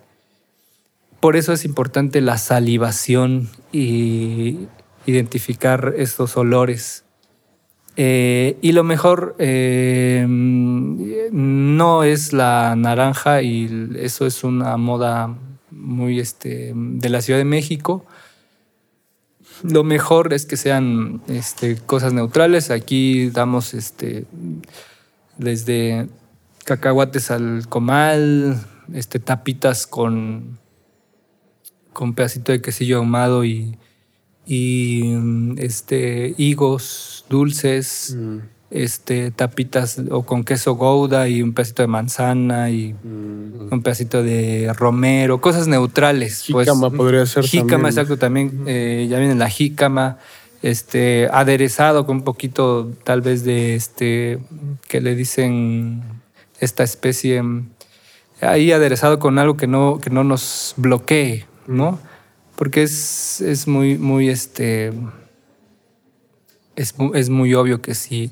Por eso es importante la salivación y identificar estos olores. Eh, y lo mejor eh, no es la naranja y eso es una moda muy este, de la Ciudad de México. Lo mejor es que sean este, cosas neutrales. Aquí damos este, desde cacahuates al comal, este, tapitas con, con pedacito de quesillo ahumado y, y este, higos dulces. Mm este, tapitas o con queso gouda y un pedacito de manzana y mm. un pedacito de romero, cosas neutrales. Pues. Jícama podría ser jícama, exacto, también eh, ya viene la jícama, este, aderezado con un poquito tal vez de este, que le dicen esta especie, ahí aderezado con algo que no, que no nos bloquee, ¿no? Porque es, es muy, muy, este, es, es muy obvio que si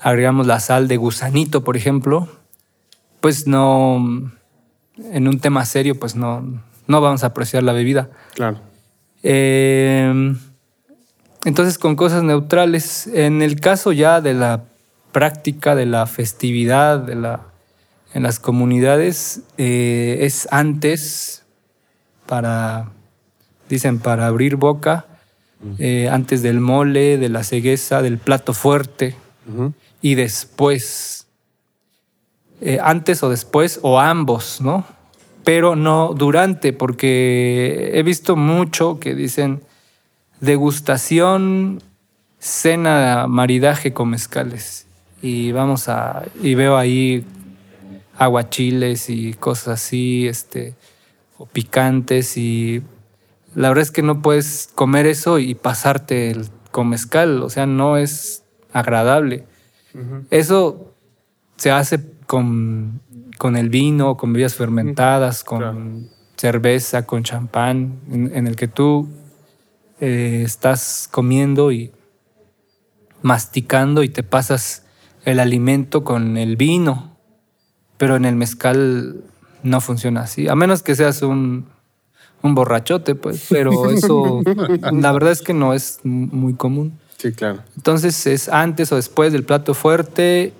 agregamos la sal de gusanito, por ejemplo, pues no, en un tema serio, pues no, no vamos a apreciar la bebida. Claro. Eh, entonces, con cosas neutrales, en el caso ya de la práctica, de la festividad, de la, en las comunidades, eh, es antes para, dicen, para abrir boca, eh, antes del mole, de la cegueza, del plato fuerte y después. Eh, antes o después, o ambos, ¿no? Pero no durante, porque he visto mucho que dicen degustación, cena, maridaje con mezcales. Y vamos a. Y veo ahí aguachiles y cosas así, este, o picantes. Y la verdad es que no puedes comer eso y pasarte el, con mezcal. O sea, no es agradable. Eso se hace con, con, el vino, con bebidas fermentadas, con cerveza, con champán, en, el que tú eh, estás comiendo y masticando y te pasas el alimento con el vino, pero en el mezcal no funciona así, a menos que seas un, un borrachote, pues, pero eso la verdad es que no es muy común. Sí, claro. Entonces es antes o después del plato fuerte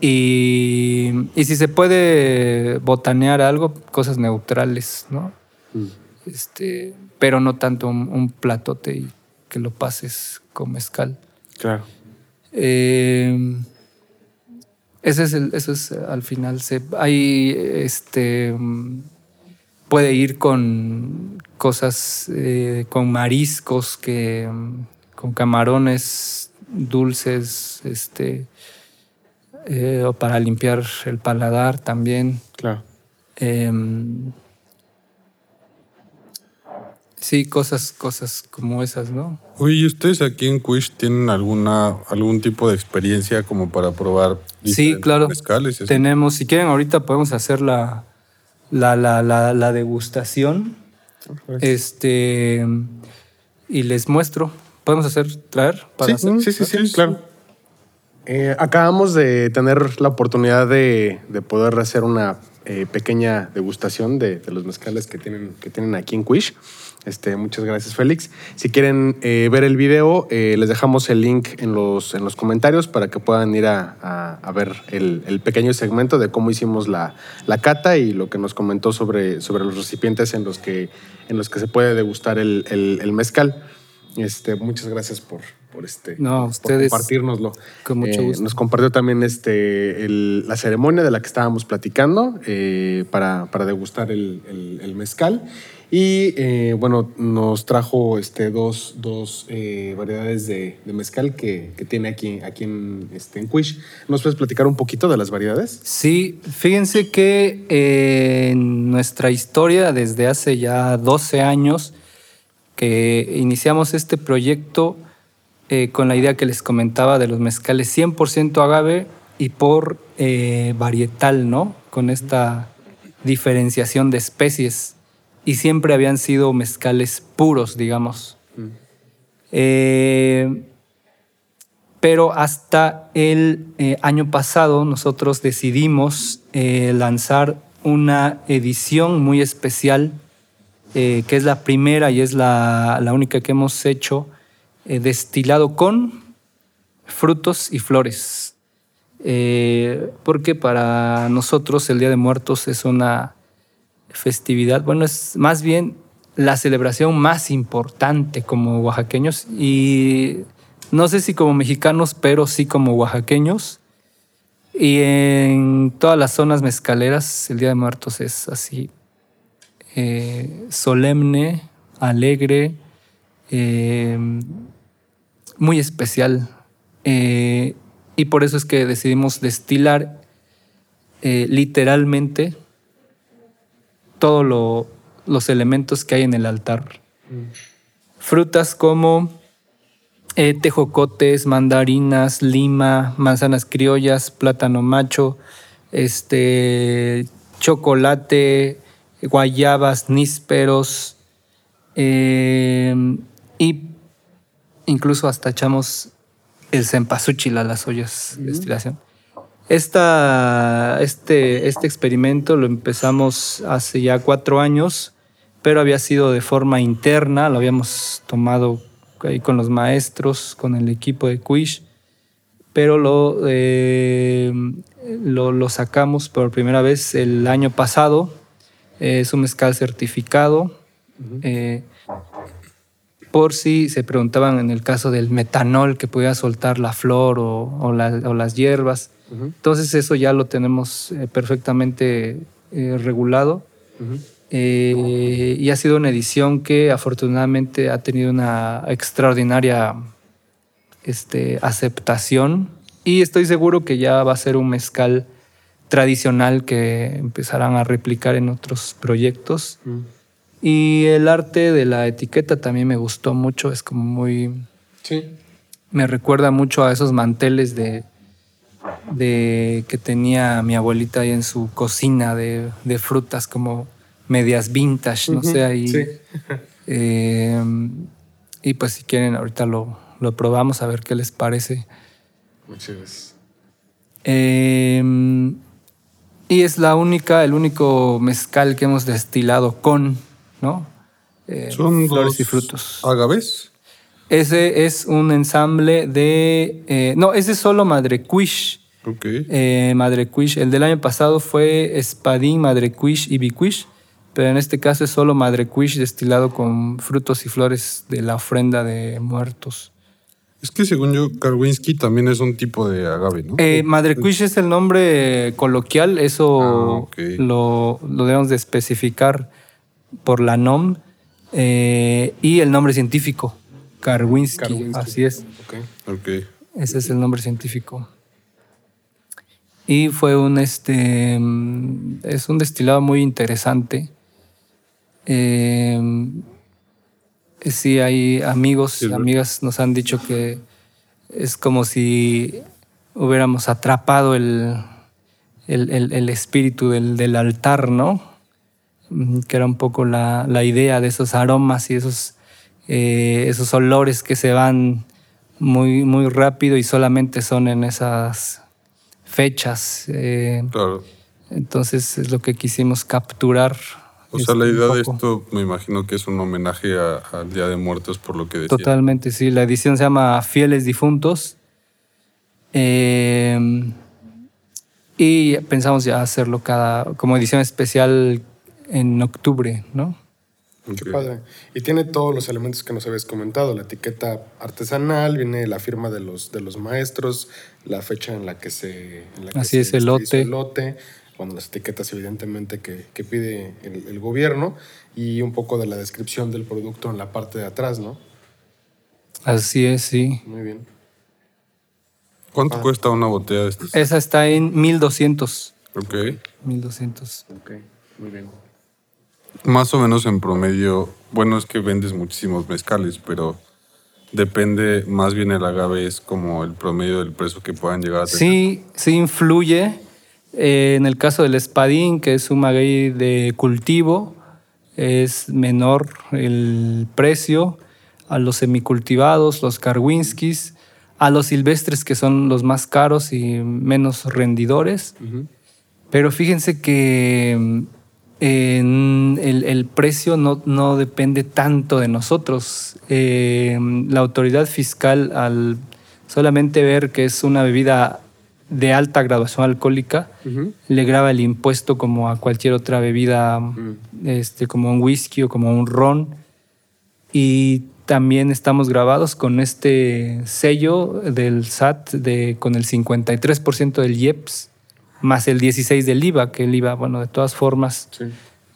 y, y si se puede botanear algo, cosas neutrales, ¿no? Mm. Este, pero no tanto un, platote y que lo pases con mezcal. Claro. Eh, ese es el, eso es al final. Se, hay este puede ir con cosas, eh, con mariscos que con camarones dulces, este, eh, o para limpiar el paladar también. Claro. Em, sí, cosas, cosas como esas, ¿no? Oye, ¿y ustedes aquí en Quish tienen alguna, algún tipo de experiencia como para probar sí, claro. mezcales? Tenemos, si quieren ahorita podemos hacer la, la, la, la degustación. Este, y les muestro podemos hacer, traer? Para sí, sí, sí, claro. Eh, acabamos de tener la oportunidad de, poder hacer una eh, pequeña degustación de, los mezcales que tienen, que tienen aquí en Quish. Este, muchas gracias, Félix. Si quieren eh, ver el video, les dejamos el link en los, en los comentarios para que puedan ir a, ver el, pequeño segmento de cómo hicimos la, cata y lo que nos comentó sobre, sobre los recipientes en los que, en los que se puede degustar el, el mezcal. Este, muchas gracias por, por este no, compartirnoslo. Con mucho eh, gusto. Nos compartió también este, la ceremonia de la que estábamos platicando eh, para, para, degustar el, el, mezcal. Y eh, bueno, nos trajo este, dos, dos variedades de, de mezcal que, que, tiene aquí, aquí en, este, en Quish. ¿Nos puedes platicar un poquito de las variedades? Sí, fíjense que en nuestra historia desde hace ya 12 años que iniciamos este proyecto eh, con la idea que les comentaba de los mezcales 100% agave y por eh, varietal, ¿no? Con esta diferenciación de especies. Y siempre habían sido mezcales puros, digamos. Eh, pero hasta el año pasado nosotros decidimos lanzar una edición muy especial, que es la primera y es la, única que hemos hecho, destilado con frutos y flores. Eh, porque para nosotros el Día de Muertos es una festividad, bueno, es más bien la celebración más importante como oaxaqueños y no sé si como mexicanos, pero sí como oaxaqueños. Y en todas las zonas mezcaleras el Día de Muertos es así eh, solemne, alegre, eh, muy especial. Y por eso es que decidimos destilar eh, literalmente todos los elementos que hay en el altar. Frutas como eh, tejocotes, mandarinas, lima, manzanas criollas, plátano macho, este, chocolate, guayabas, nísperos, eh, y incluso hasta echamos el cempasúchil a las ollas de destilación. Esta, este, este experimento lo empezamos hace ya cuatro años, pero había sido de forma interna, lo habíamos tomado ahí con los maestros, con el equipo de Quish, pero lo, eh, lo, sacamos por primera vez el año pasado. Es un mezcal certificado por si se preguntaban en el caso del metanol que podía soltar la flor o, las hierbas. Entonces eso ya lo tenemos eh, perfectamente eh, regulado. Eh, y ha sido una edición que afortunadamente ha tenido una extraordinaria este, aceptación y estoy seguro que ya va a ser un mezcal tradicional que empezarán a replicar en otros proyectos. Y el arte de la etiqueta también me gustó mucho, es como muy... Sí. Me recuerda mucho a esos manteles de, de que tenía mi abuelita ahí en su cocina de, frutas como medias vintage, no sé, ahí. Sí. Eh, y pues si quieren, ahorita lo, lo, probamos a ver qué les parece. Muchas gracias. Eh, y es la única, el único mezcal que hemos destilado con ¿no? Eh, Son flores y frutos. ¿Agaves? Ese es un ensamble de. Eh, no, ese es solo Madre Quish. Ok. Eh. El del año pasado fue Espadín, Madre Quish y Biquish. Pero en este caso es solo Madre Quish destilado con frutos y flores de la ofrenda de muertos. Es que según yo, Karwinski también es un tipo de agave, ¿no? Madre Quish es el nombre coloquial, eso ah, lo, lo, debemos de especificar por la NOM eh, y el nombre científico, Karwinski. Así es. Okay. Ese es el nombre científico. Y fue un este es un destilado muy interesante. Eh, sí, hay amigos y amigas nos han dicho que es como si hubiéramos atrapado el, el, espíritu del, del, altar, ¿no? que era un poco la, idea de esos aromas y esos, eh, esos olores que se van muy, muy rápido y solamente son en esas fechas. Eh, claro. Entonces es lo que quisimos capturar. O sea, la idea de esto me imagino que es un homenaje al Día de Muertos por lo que decía. Totalmente, sí. La edición se llama Fieles Difuntos. Eh, y pensamos ya hacerlo cada, como edición especial en octubre, ¿no? Qué padre. Y tiene todos los elementos que nos habías comentado, la etiqueta artesanal, viene la firma de los, de los maestros, la fecha en la que se... Así es, el lote. El lote, cuando las etiquetas evidentemente que, que pide el, gobierno y un poco de la descripción del producto en la parte de atrás, ¿no? Así es, sí. Muy bien. ¿Cuánto ah. cuesta una botella de estas? Esa está en 1200. Ok. 1200. Ok, muy bien. Más o menos en promedio, bueno, es que vendes muchísimos mezcales, pero depende más bien el agave, es como el promedio del precio que puedan llegar a tener. Sí, sí influye. Eh, en el caso del espadín, que es un maguey de cultivo, es menor el precio a los semicultivados, los karwinskis, a los silvestres que son los más caros y menos rendidores. Pero fíjense que mm, el, precio no, depende tanto de nosotros. Eh, la autoridad fiscal, al solamente ver que es una bebida de alta graduación alcohólica, le graba el impuesto como a cualquier otra bebida, este, como un whisky o como un ron. Y también estamos grabados con este sello del SAT de, con el 53% del IEPS más el 16 del IVA, que el IVA, bueno, de todas formas,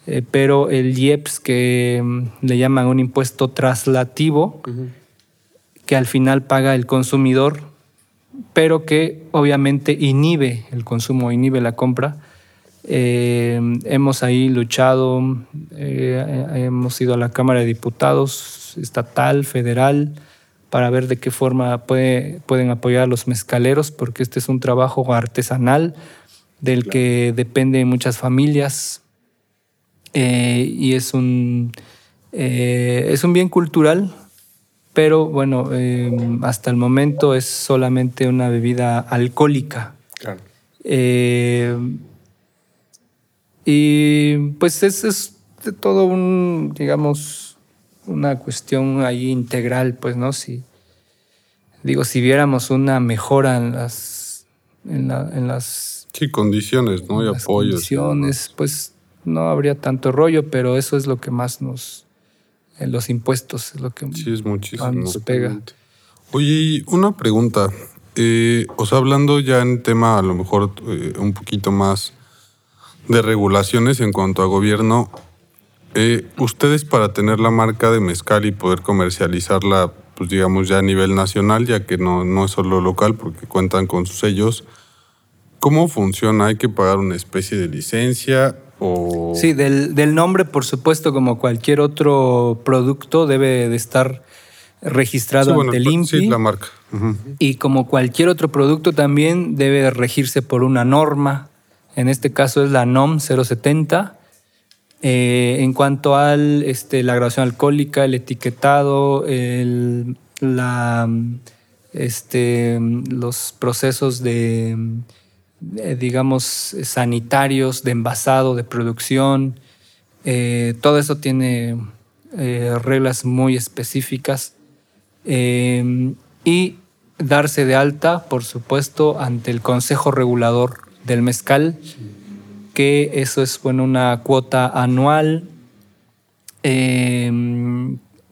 eh, pero el IEPS que mm, le llaman un impuesto traslativo, que al final paga el consumidor, pero que obviamente inhibe el consumo, inhibe la compra. Eh, hemos ahí luchado, eh, hemos ido a la Cámara de Diputados estatal, federal, para ver de qué forma puede, pueden apoyar a los mezcaleros, porque este es un trabajo artesanal del que dependen muchas familias eh, y es un, es un bien cultural, pero bueno, eh, hasta el momento es solamente una bebida alcohólica. y pues es, es todo un, digamos, una cuestión ahí integral, pues, ¿no? Si, digo, si viéramos una mejora en las, en, en las Sí, condiciones, ¿no? Y apoyos. Condiciones, pues no habría tanto rollo, pero eso es lo que más nos. En los impuestos es lo que sí, es muchísimo. nos pega. Oye, una pregunta. Eh, o sea, hablando ya en tema a lo mejor eh, un poquito más de regulaciones en cuanto a gobierno, eh, ustedes para tener la marca de mezcal y poder comercializarla, pues digamos ya a nivel nacional, ya que no, no es solo local porque cuentan con sus sellos, ¿Cómo funciona? ¿Hay que pagar una especie de licencia o...? Sí, del, nombre, por supuesto, como cualquier otro producto, debe de estar registrado ante el INPI. Sí, la marca. Y como cualquier otro producto también debe regirse por una norma. En este caso es la NOM 070. Eh, en cuanto a este, la graduación alcohólica, el etiquetado, la, este, los procesos de eh, digamos, sanitarios, de envasado, de producción. Eh, todo eso tiene eh, reglas muy específicas. y darse de alta, por supuesto, ante el Consejo Regulador del Mezcal, que eso es bueno, una cuota anual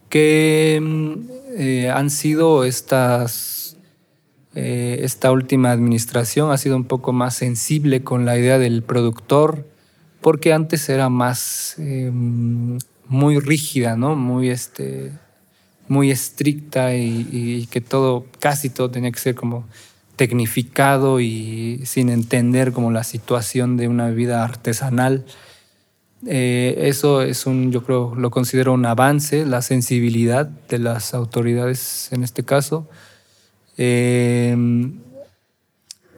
que han sido estas eh, esta última administración ha sido un poco más sensible con la idea del productor, porque antes era más em, muy rígida, ¿no? Muy, este, muy estricta y, que todo, casi todo tenía que ser como tecnificado y sin entender como la situación de una bebida artesanal. Eh, eso es un, yo creo, lo considero un avance, la sensibilidad de las autoridades en este caso. Em,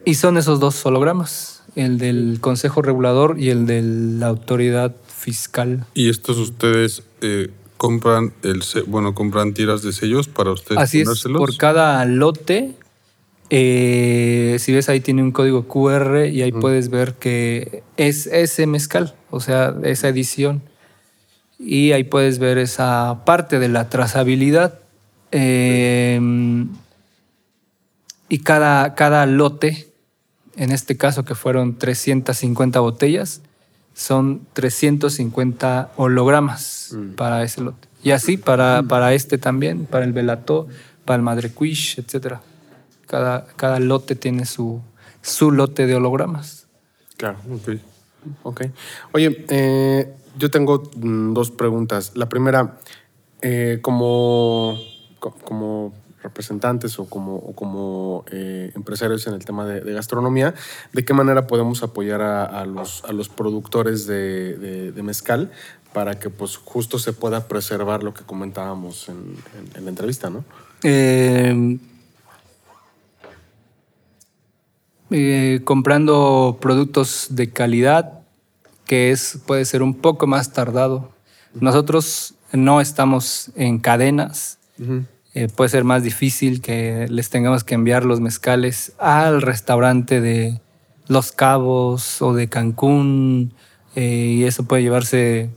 y son esos dos hologramas, el del Consejo Regulador y el de la Autoridad Fiscal. ¿Y estos ustedes eh, compran el bueno compran tiras de sellos para ustedes Así es, por cada lote, eh, si ves ahí tiene un código QR y ahí puedes ver que es ese mezcal, o sea, esa edición. Y ahí puedes ver esa parte de la trazabilidad. Eh, y cada, cada lote, en este caso que fueron 350 botellas, son 350 hologramas mm. para ese lote. Y así para, mm. para este también, para el Velato, para el Madrequish, etc. Cada, cada lote tiene su, su lote de hologramas. Claro, ok. okay. Oye, eh, yo tengo mm, dos preguntas. La primera, eh, como, como representantes o como, o como eh, empresarios en el tema de, de gastronomía, de qué manera podemos apoyar a, a los, a los productores de, de- de mezcal para que pues justo se pueda preservar lo que comentábamos en, en- en la entrevista, ¿no? Eh, eh, comprando productos de calidad, que es, puede ser un poco más tardado. Nosotros no estamos en cadenas. Eh, puede ser más difícil que les tengamos que enviar los mezcales al restaurante de Los Cabos o de Cancún. eh, y eso puede llevarse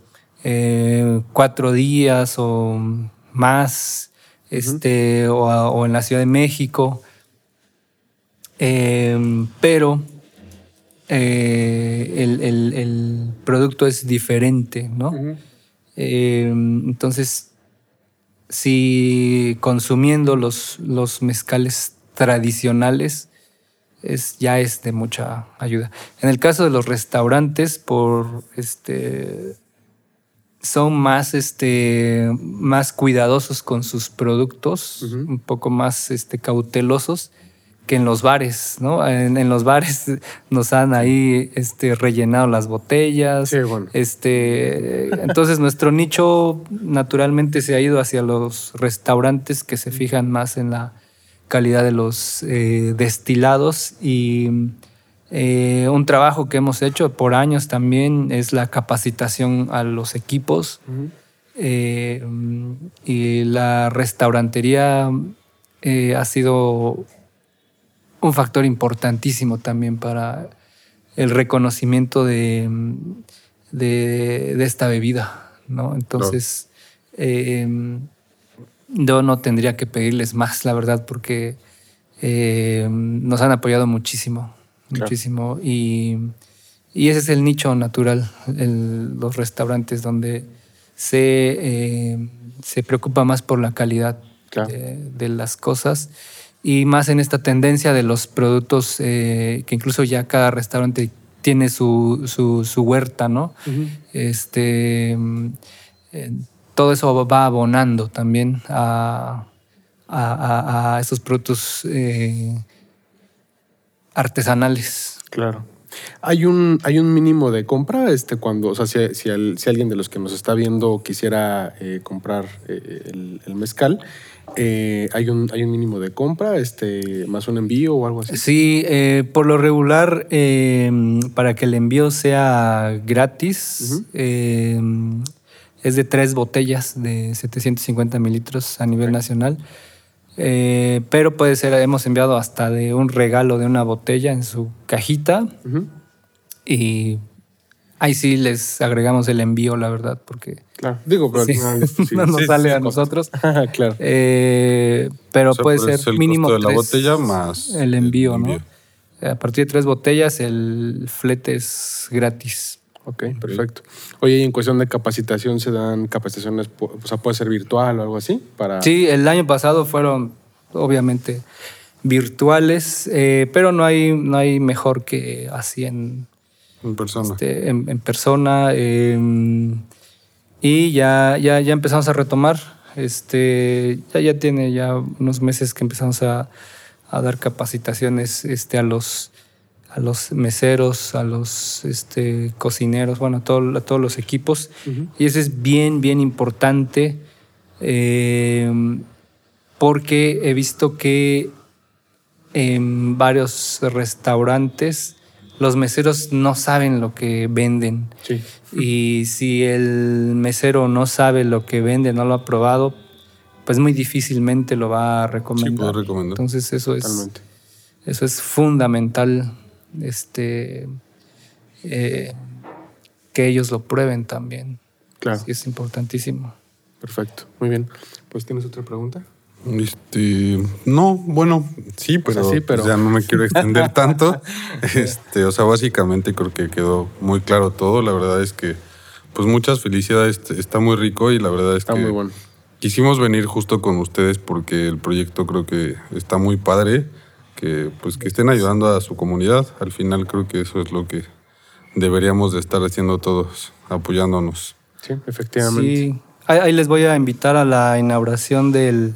eh, cuatro días o más, este, o, en la Ciudad de México. Eh, pero el, el- el producto es diferente, ¿no? Eh, entonces, si consumiendo los, los mezcales tradicionales es, ya es de mucha ayuda. En el caso de los restaurantes, por este son más, este, más cuidadosos con sus productos, un poco más este, cautelosos que en los bares, ¿no? En, en los bares nos han ahí este, rellenado las botellas. Sí, bueno. Este, entonces nuestro nicho naturalmente se ha ido hacia los restaurantes que se fijan más en la calidad de los eh, destilados y eh, un trabajo que hemos hecho por años también es la capacitación a los equipos Eh, y la restaurantería ha sido un factor importantísimo también para el reconocimiento de, de, de esta bebida, ¿no? Entonces, eh, yo no tendría que pedirles más, la verdad, porque eh, nos han apoyado muchísimo, Claro. muchísimo. Y, y ese es el nicho natural, el- los restaurantes donde se, eh, se preocupa más por la calidad Claro. de, de las cosas y más en esta tendencia de los productos eh, que incluso ya cada restaurante tiene su, su, su huerta, ¿no? Este, eh, todo eso va abonando también a, a, a- a estos productos eh, artesanales. Claro. Hay un, hay un mínimo de compra, este, cuando, o sea, si, si, al- si alguien de los que nos está viendo quisiera eh, comprar eh, el, el mezcal, eh, hay, un, hay un mínimo de compra, este, más un envío o algo así. Sí, por lo regular, eh, para que el envío sea gratis, eh, es de tres botellas de 750 mililitros a nivel nacional. Eh, pero puede ser, hemos enviado hasta de un regalo de una botella en su cajita y ahí sí les agregamos el envío, la verdad, porque Claro. Digo, pero al sí, final, esto sí. no nos Sí, sale sí, a nosotros. claro. Eh, pero O sea, puede ser el mínimo costo de la tres botella más el envío, el ¿no? A partir de tres botellas el flete es gratis. Ok, perfecto. Oye, y en cuestión de capacitación, ¿se dan capacitaciones, o sea, puede ser virtual o algo así? Para... Sí, el año pasado fueron obviamente virtuales, eh, pero no hay, no hay mejor que así en, En persona. este, en, en persona. eh, y ya, ya, ya empezamos a retomar. Este, ya, ya tiene ya unos meses que empezamos a, a dar capacitaciones este, a los a los meseros, a los este, cocineros, bueno, a, todo- a todos los equipos. Y eso es bien, bien importante eh, porque he visto que en varios restaurantes los meseros no saben lo que venden. Sí. Y si el mesero no sabe lo que vende, no lo ha probado, pues muy difícilmente lo va a recomendar. Sí, puedo recomendar. Entonces eso es, Totalmente. eso es fundamental, este, eh, que ellos lo prueben también. Claro. Sí, es importantísimo. Perfecto. Muy bien. Pues, ¿tienes otra pregunta? Este, no, bueno, sí, pero, sí, pero- pues ya no me quiero extender tanto. Este, o sea, básicamente creo que quedó muy claro todo. La verdad es que, pues muchas felicidades. Está muy rico y la verdad es Está que muy bueno. quisimos venir justo con ustedes porque el proyecto creo que está muy padre. Que pues que estén ayudando a su comunidad. Al final creo que eso es lo que deberíamos de estar haciendo todos, apoyándonos. Sí, efectivamente. Sí, ahí, ahí les voy a invitar a la inauguración del,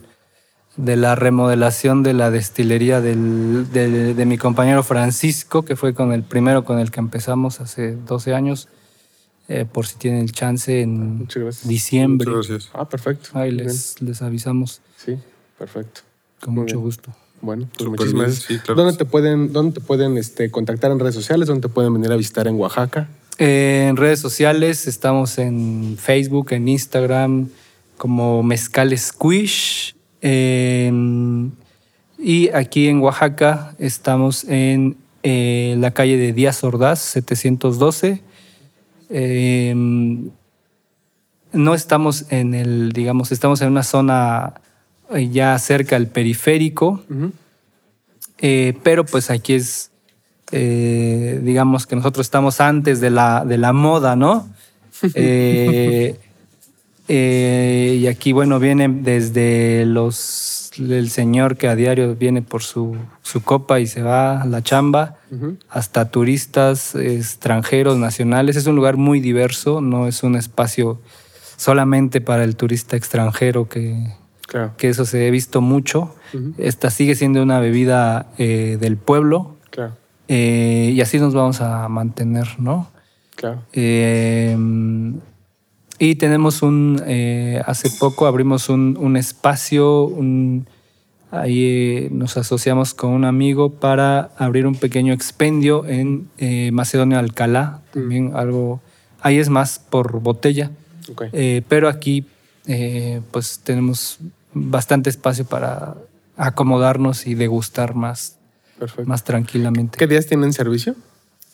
de la remodelación de la destilería del- de, de mi compañero Francisco, que fue con el primero con el que empezamos hace 12 años, eh, por si tienen chance en Muchas gracias. diciembre. Muchas gracias. Ah, perfecto. Ahí les, les avisamos. Sí, perfecto. con Muy mucho bien. gusto. Bueno, pues muchísimas bien, gracias. sí, claro ¿Dónde te pueden, dónde te pueden este, contactar en redes sociales? ¿Dónde te pueden venir a visitar en Oaxaca? Eh, en redes sociales estamos en Facebook, en Instagram, como Mezcal Squish. y aquí en Oaxaca estamos en eh, la calle de Díaz Ordaz, 712. Eh, no estamos en el, digamos, estamos en una zona ya cerca al periférico. Eh, pero pues aquí es, eh, digamos que nosotros estamos antes de la, de la moda, ¿no? Eh, y aquí, bueno, viene desde los, el señor que a diario viene por su, su copa y se va a la chamba, hasta turistas extranjeros, nacionales. Es un lugar muy diverso, no es un espacio solamente para el turista extranjero que, Claro. que eso se ha visto mucho. Esta sigue siendo una bebida eh, del pueblo Claro, eh, y así nos vamos a mantener, ¿no? claro. Eh, y tenemos un, eh, hace poco abrimos un, un espacio, un- ahí nos asociamos con un amigo para abrir un pequeño expendio en Macedonia Alcalá, también algo, ahí es más por botella. Ok. Eh, pero aquí pues tenemos bastante espacio para acomodarnos y degustar más, Perfecto. más tranquilamente. ¿Qué días tienen servicio?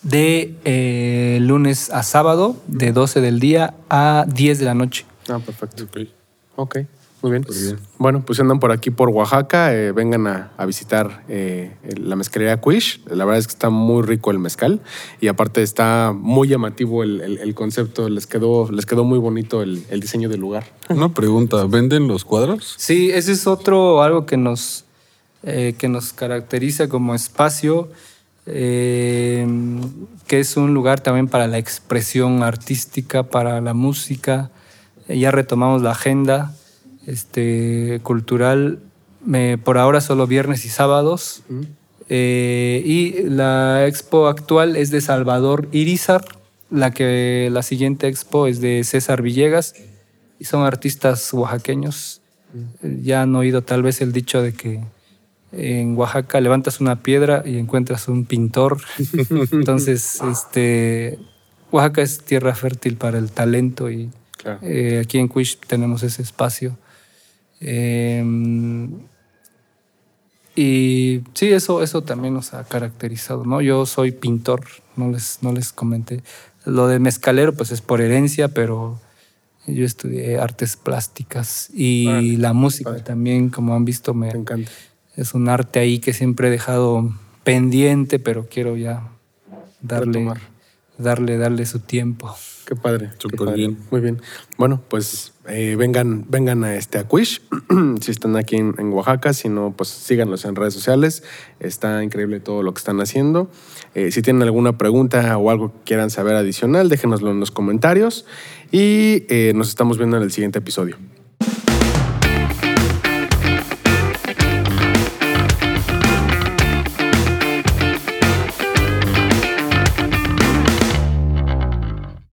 De eh, lunes a sábado, de 12 del día a 10 de la noche. Ah, perfecto. Ok. Ok, muy bien. Súper bien. Bueno, pues andan por aquí por Oaxaca, eh, vengan a, a visitar eh, la mezcalería Quish. La verdad es que está muy rico el mezcal y aparte está muy llamativo el, el- el concepto. Les quedó, les quedó muy bonito el, el diseño del lugar. Una pregunta, ¿venden los cuadros? Sí, ese es otro, algo que nos, eh, que nos caracteriza como espacio, eh, que es un lugar también para la expresión artística, para la música. Ya retomamos la agenda este, cultural, por ahora solo viernes y sábados. Eh, y la expo actual es de Salvador Irizar, la, que, la siguiente expo es de César Villegas, y son artistas oaxaqueños. Ya han oído tal vez el dicho de que en Oaxaca levantas una piedra y encuentras un pintor. Entonces, este, Oaxaca es tierra fértil para el talento y Claro. eh, aquí en Quish tenemos ese espacio. Eh, y sí, eso, eso también nos ha caracterizado, ¿no? Yo soy pintor, no les, no les comenté. Lo de mezcalero, pues es por herencia, pero yo estudié artes plásticas y la música también, como han visto, me, Me encanta. es un arte ahí que siempre he dejado pendiente, pero quiero ya darle, Retomar. darle, darle su tiempo. Qué padre. Súper bien. Muy bien. Bueno, pues eh, vengan, vengan a este a Quish. si están aquí en, en Oaxaca, si no, pues síganlos en redes sociales. Está increíble todo lo que están haciendo. Eh, si tienen alguna pregunta o algo que quieran saber adicional, déjenoslo en los comentarios. Y eh, nos estamos viendo en el siguiente episodio.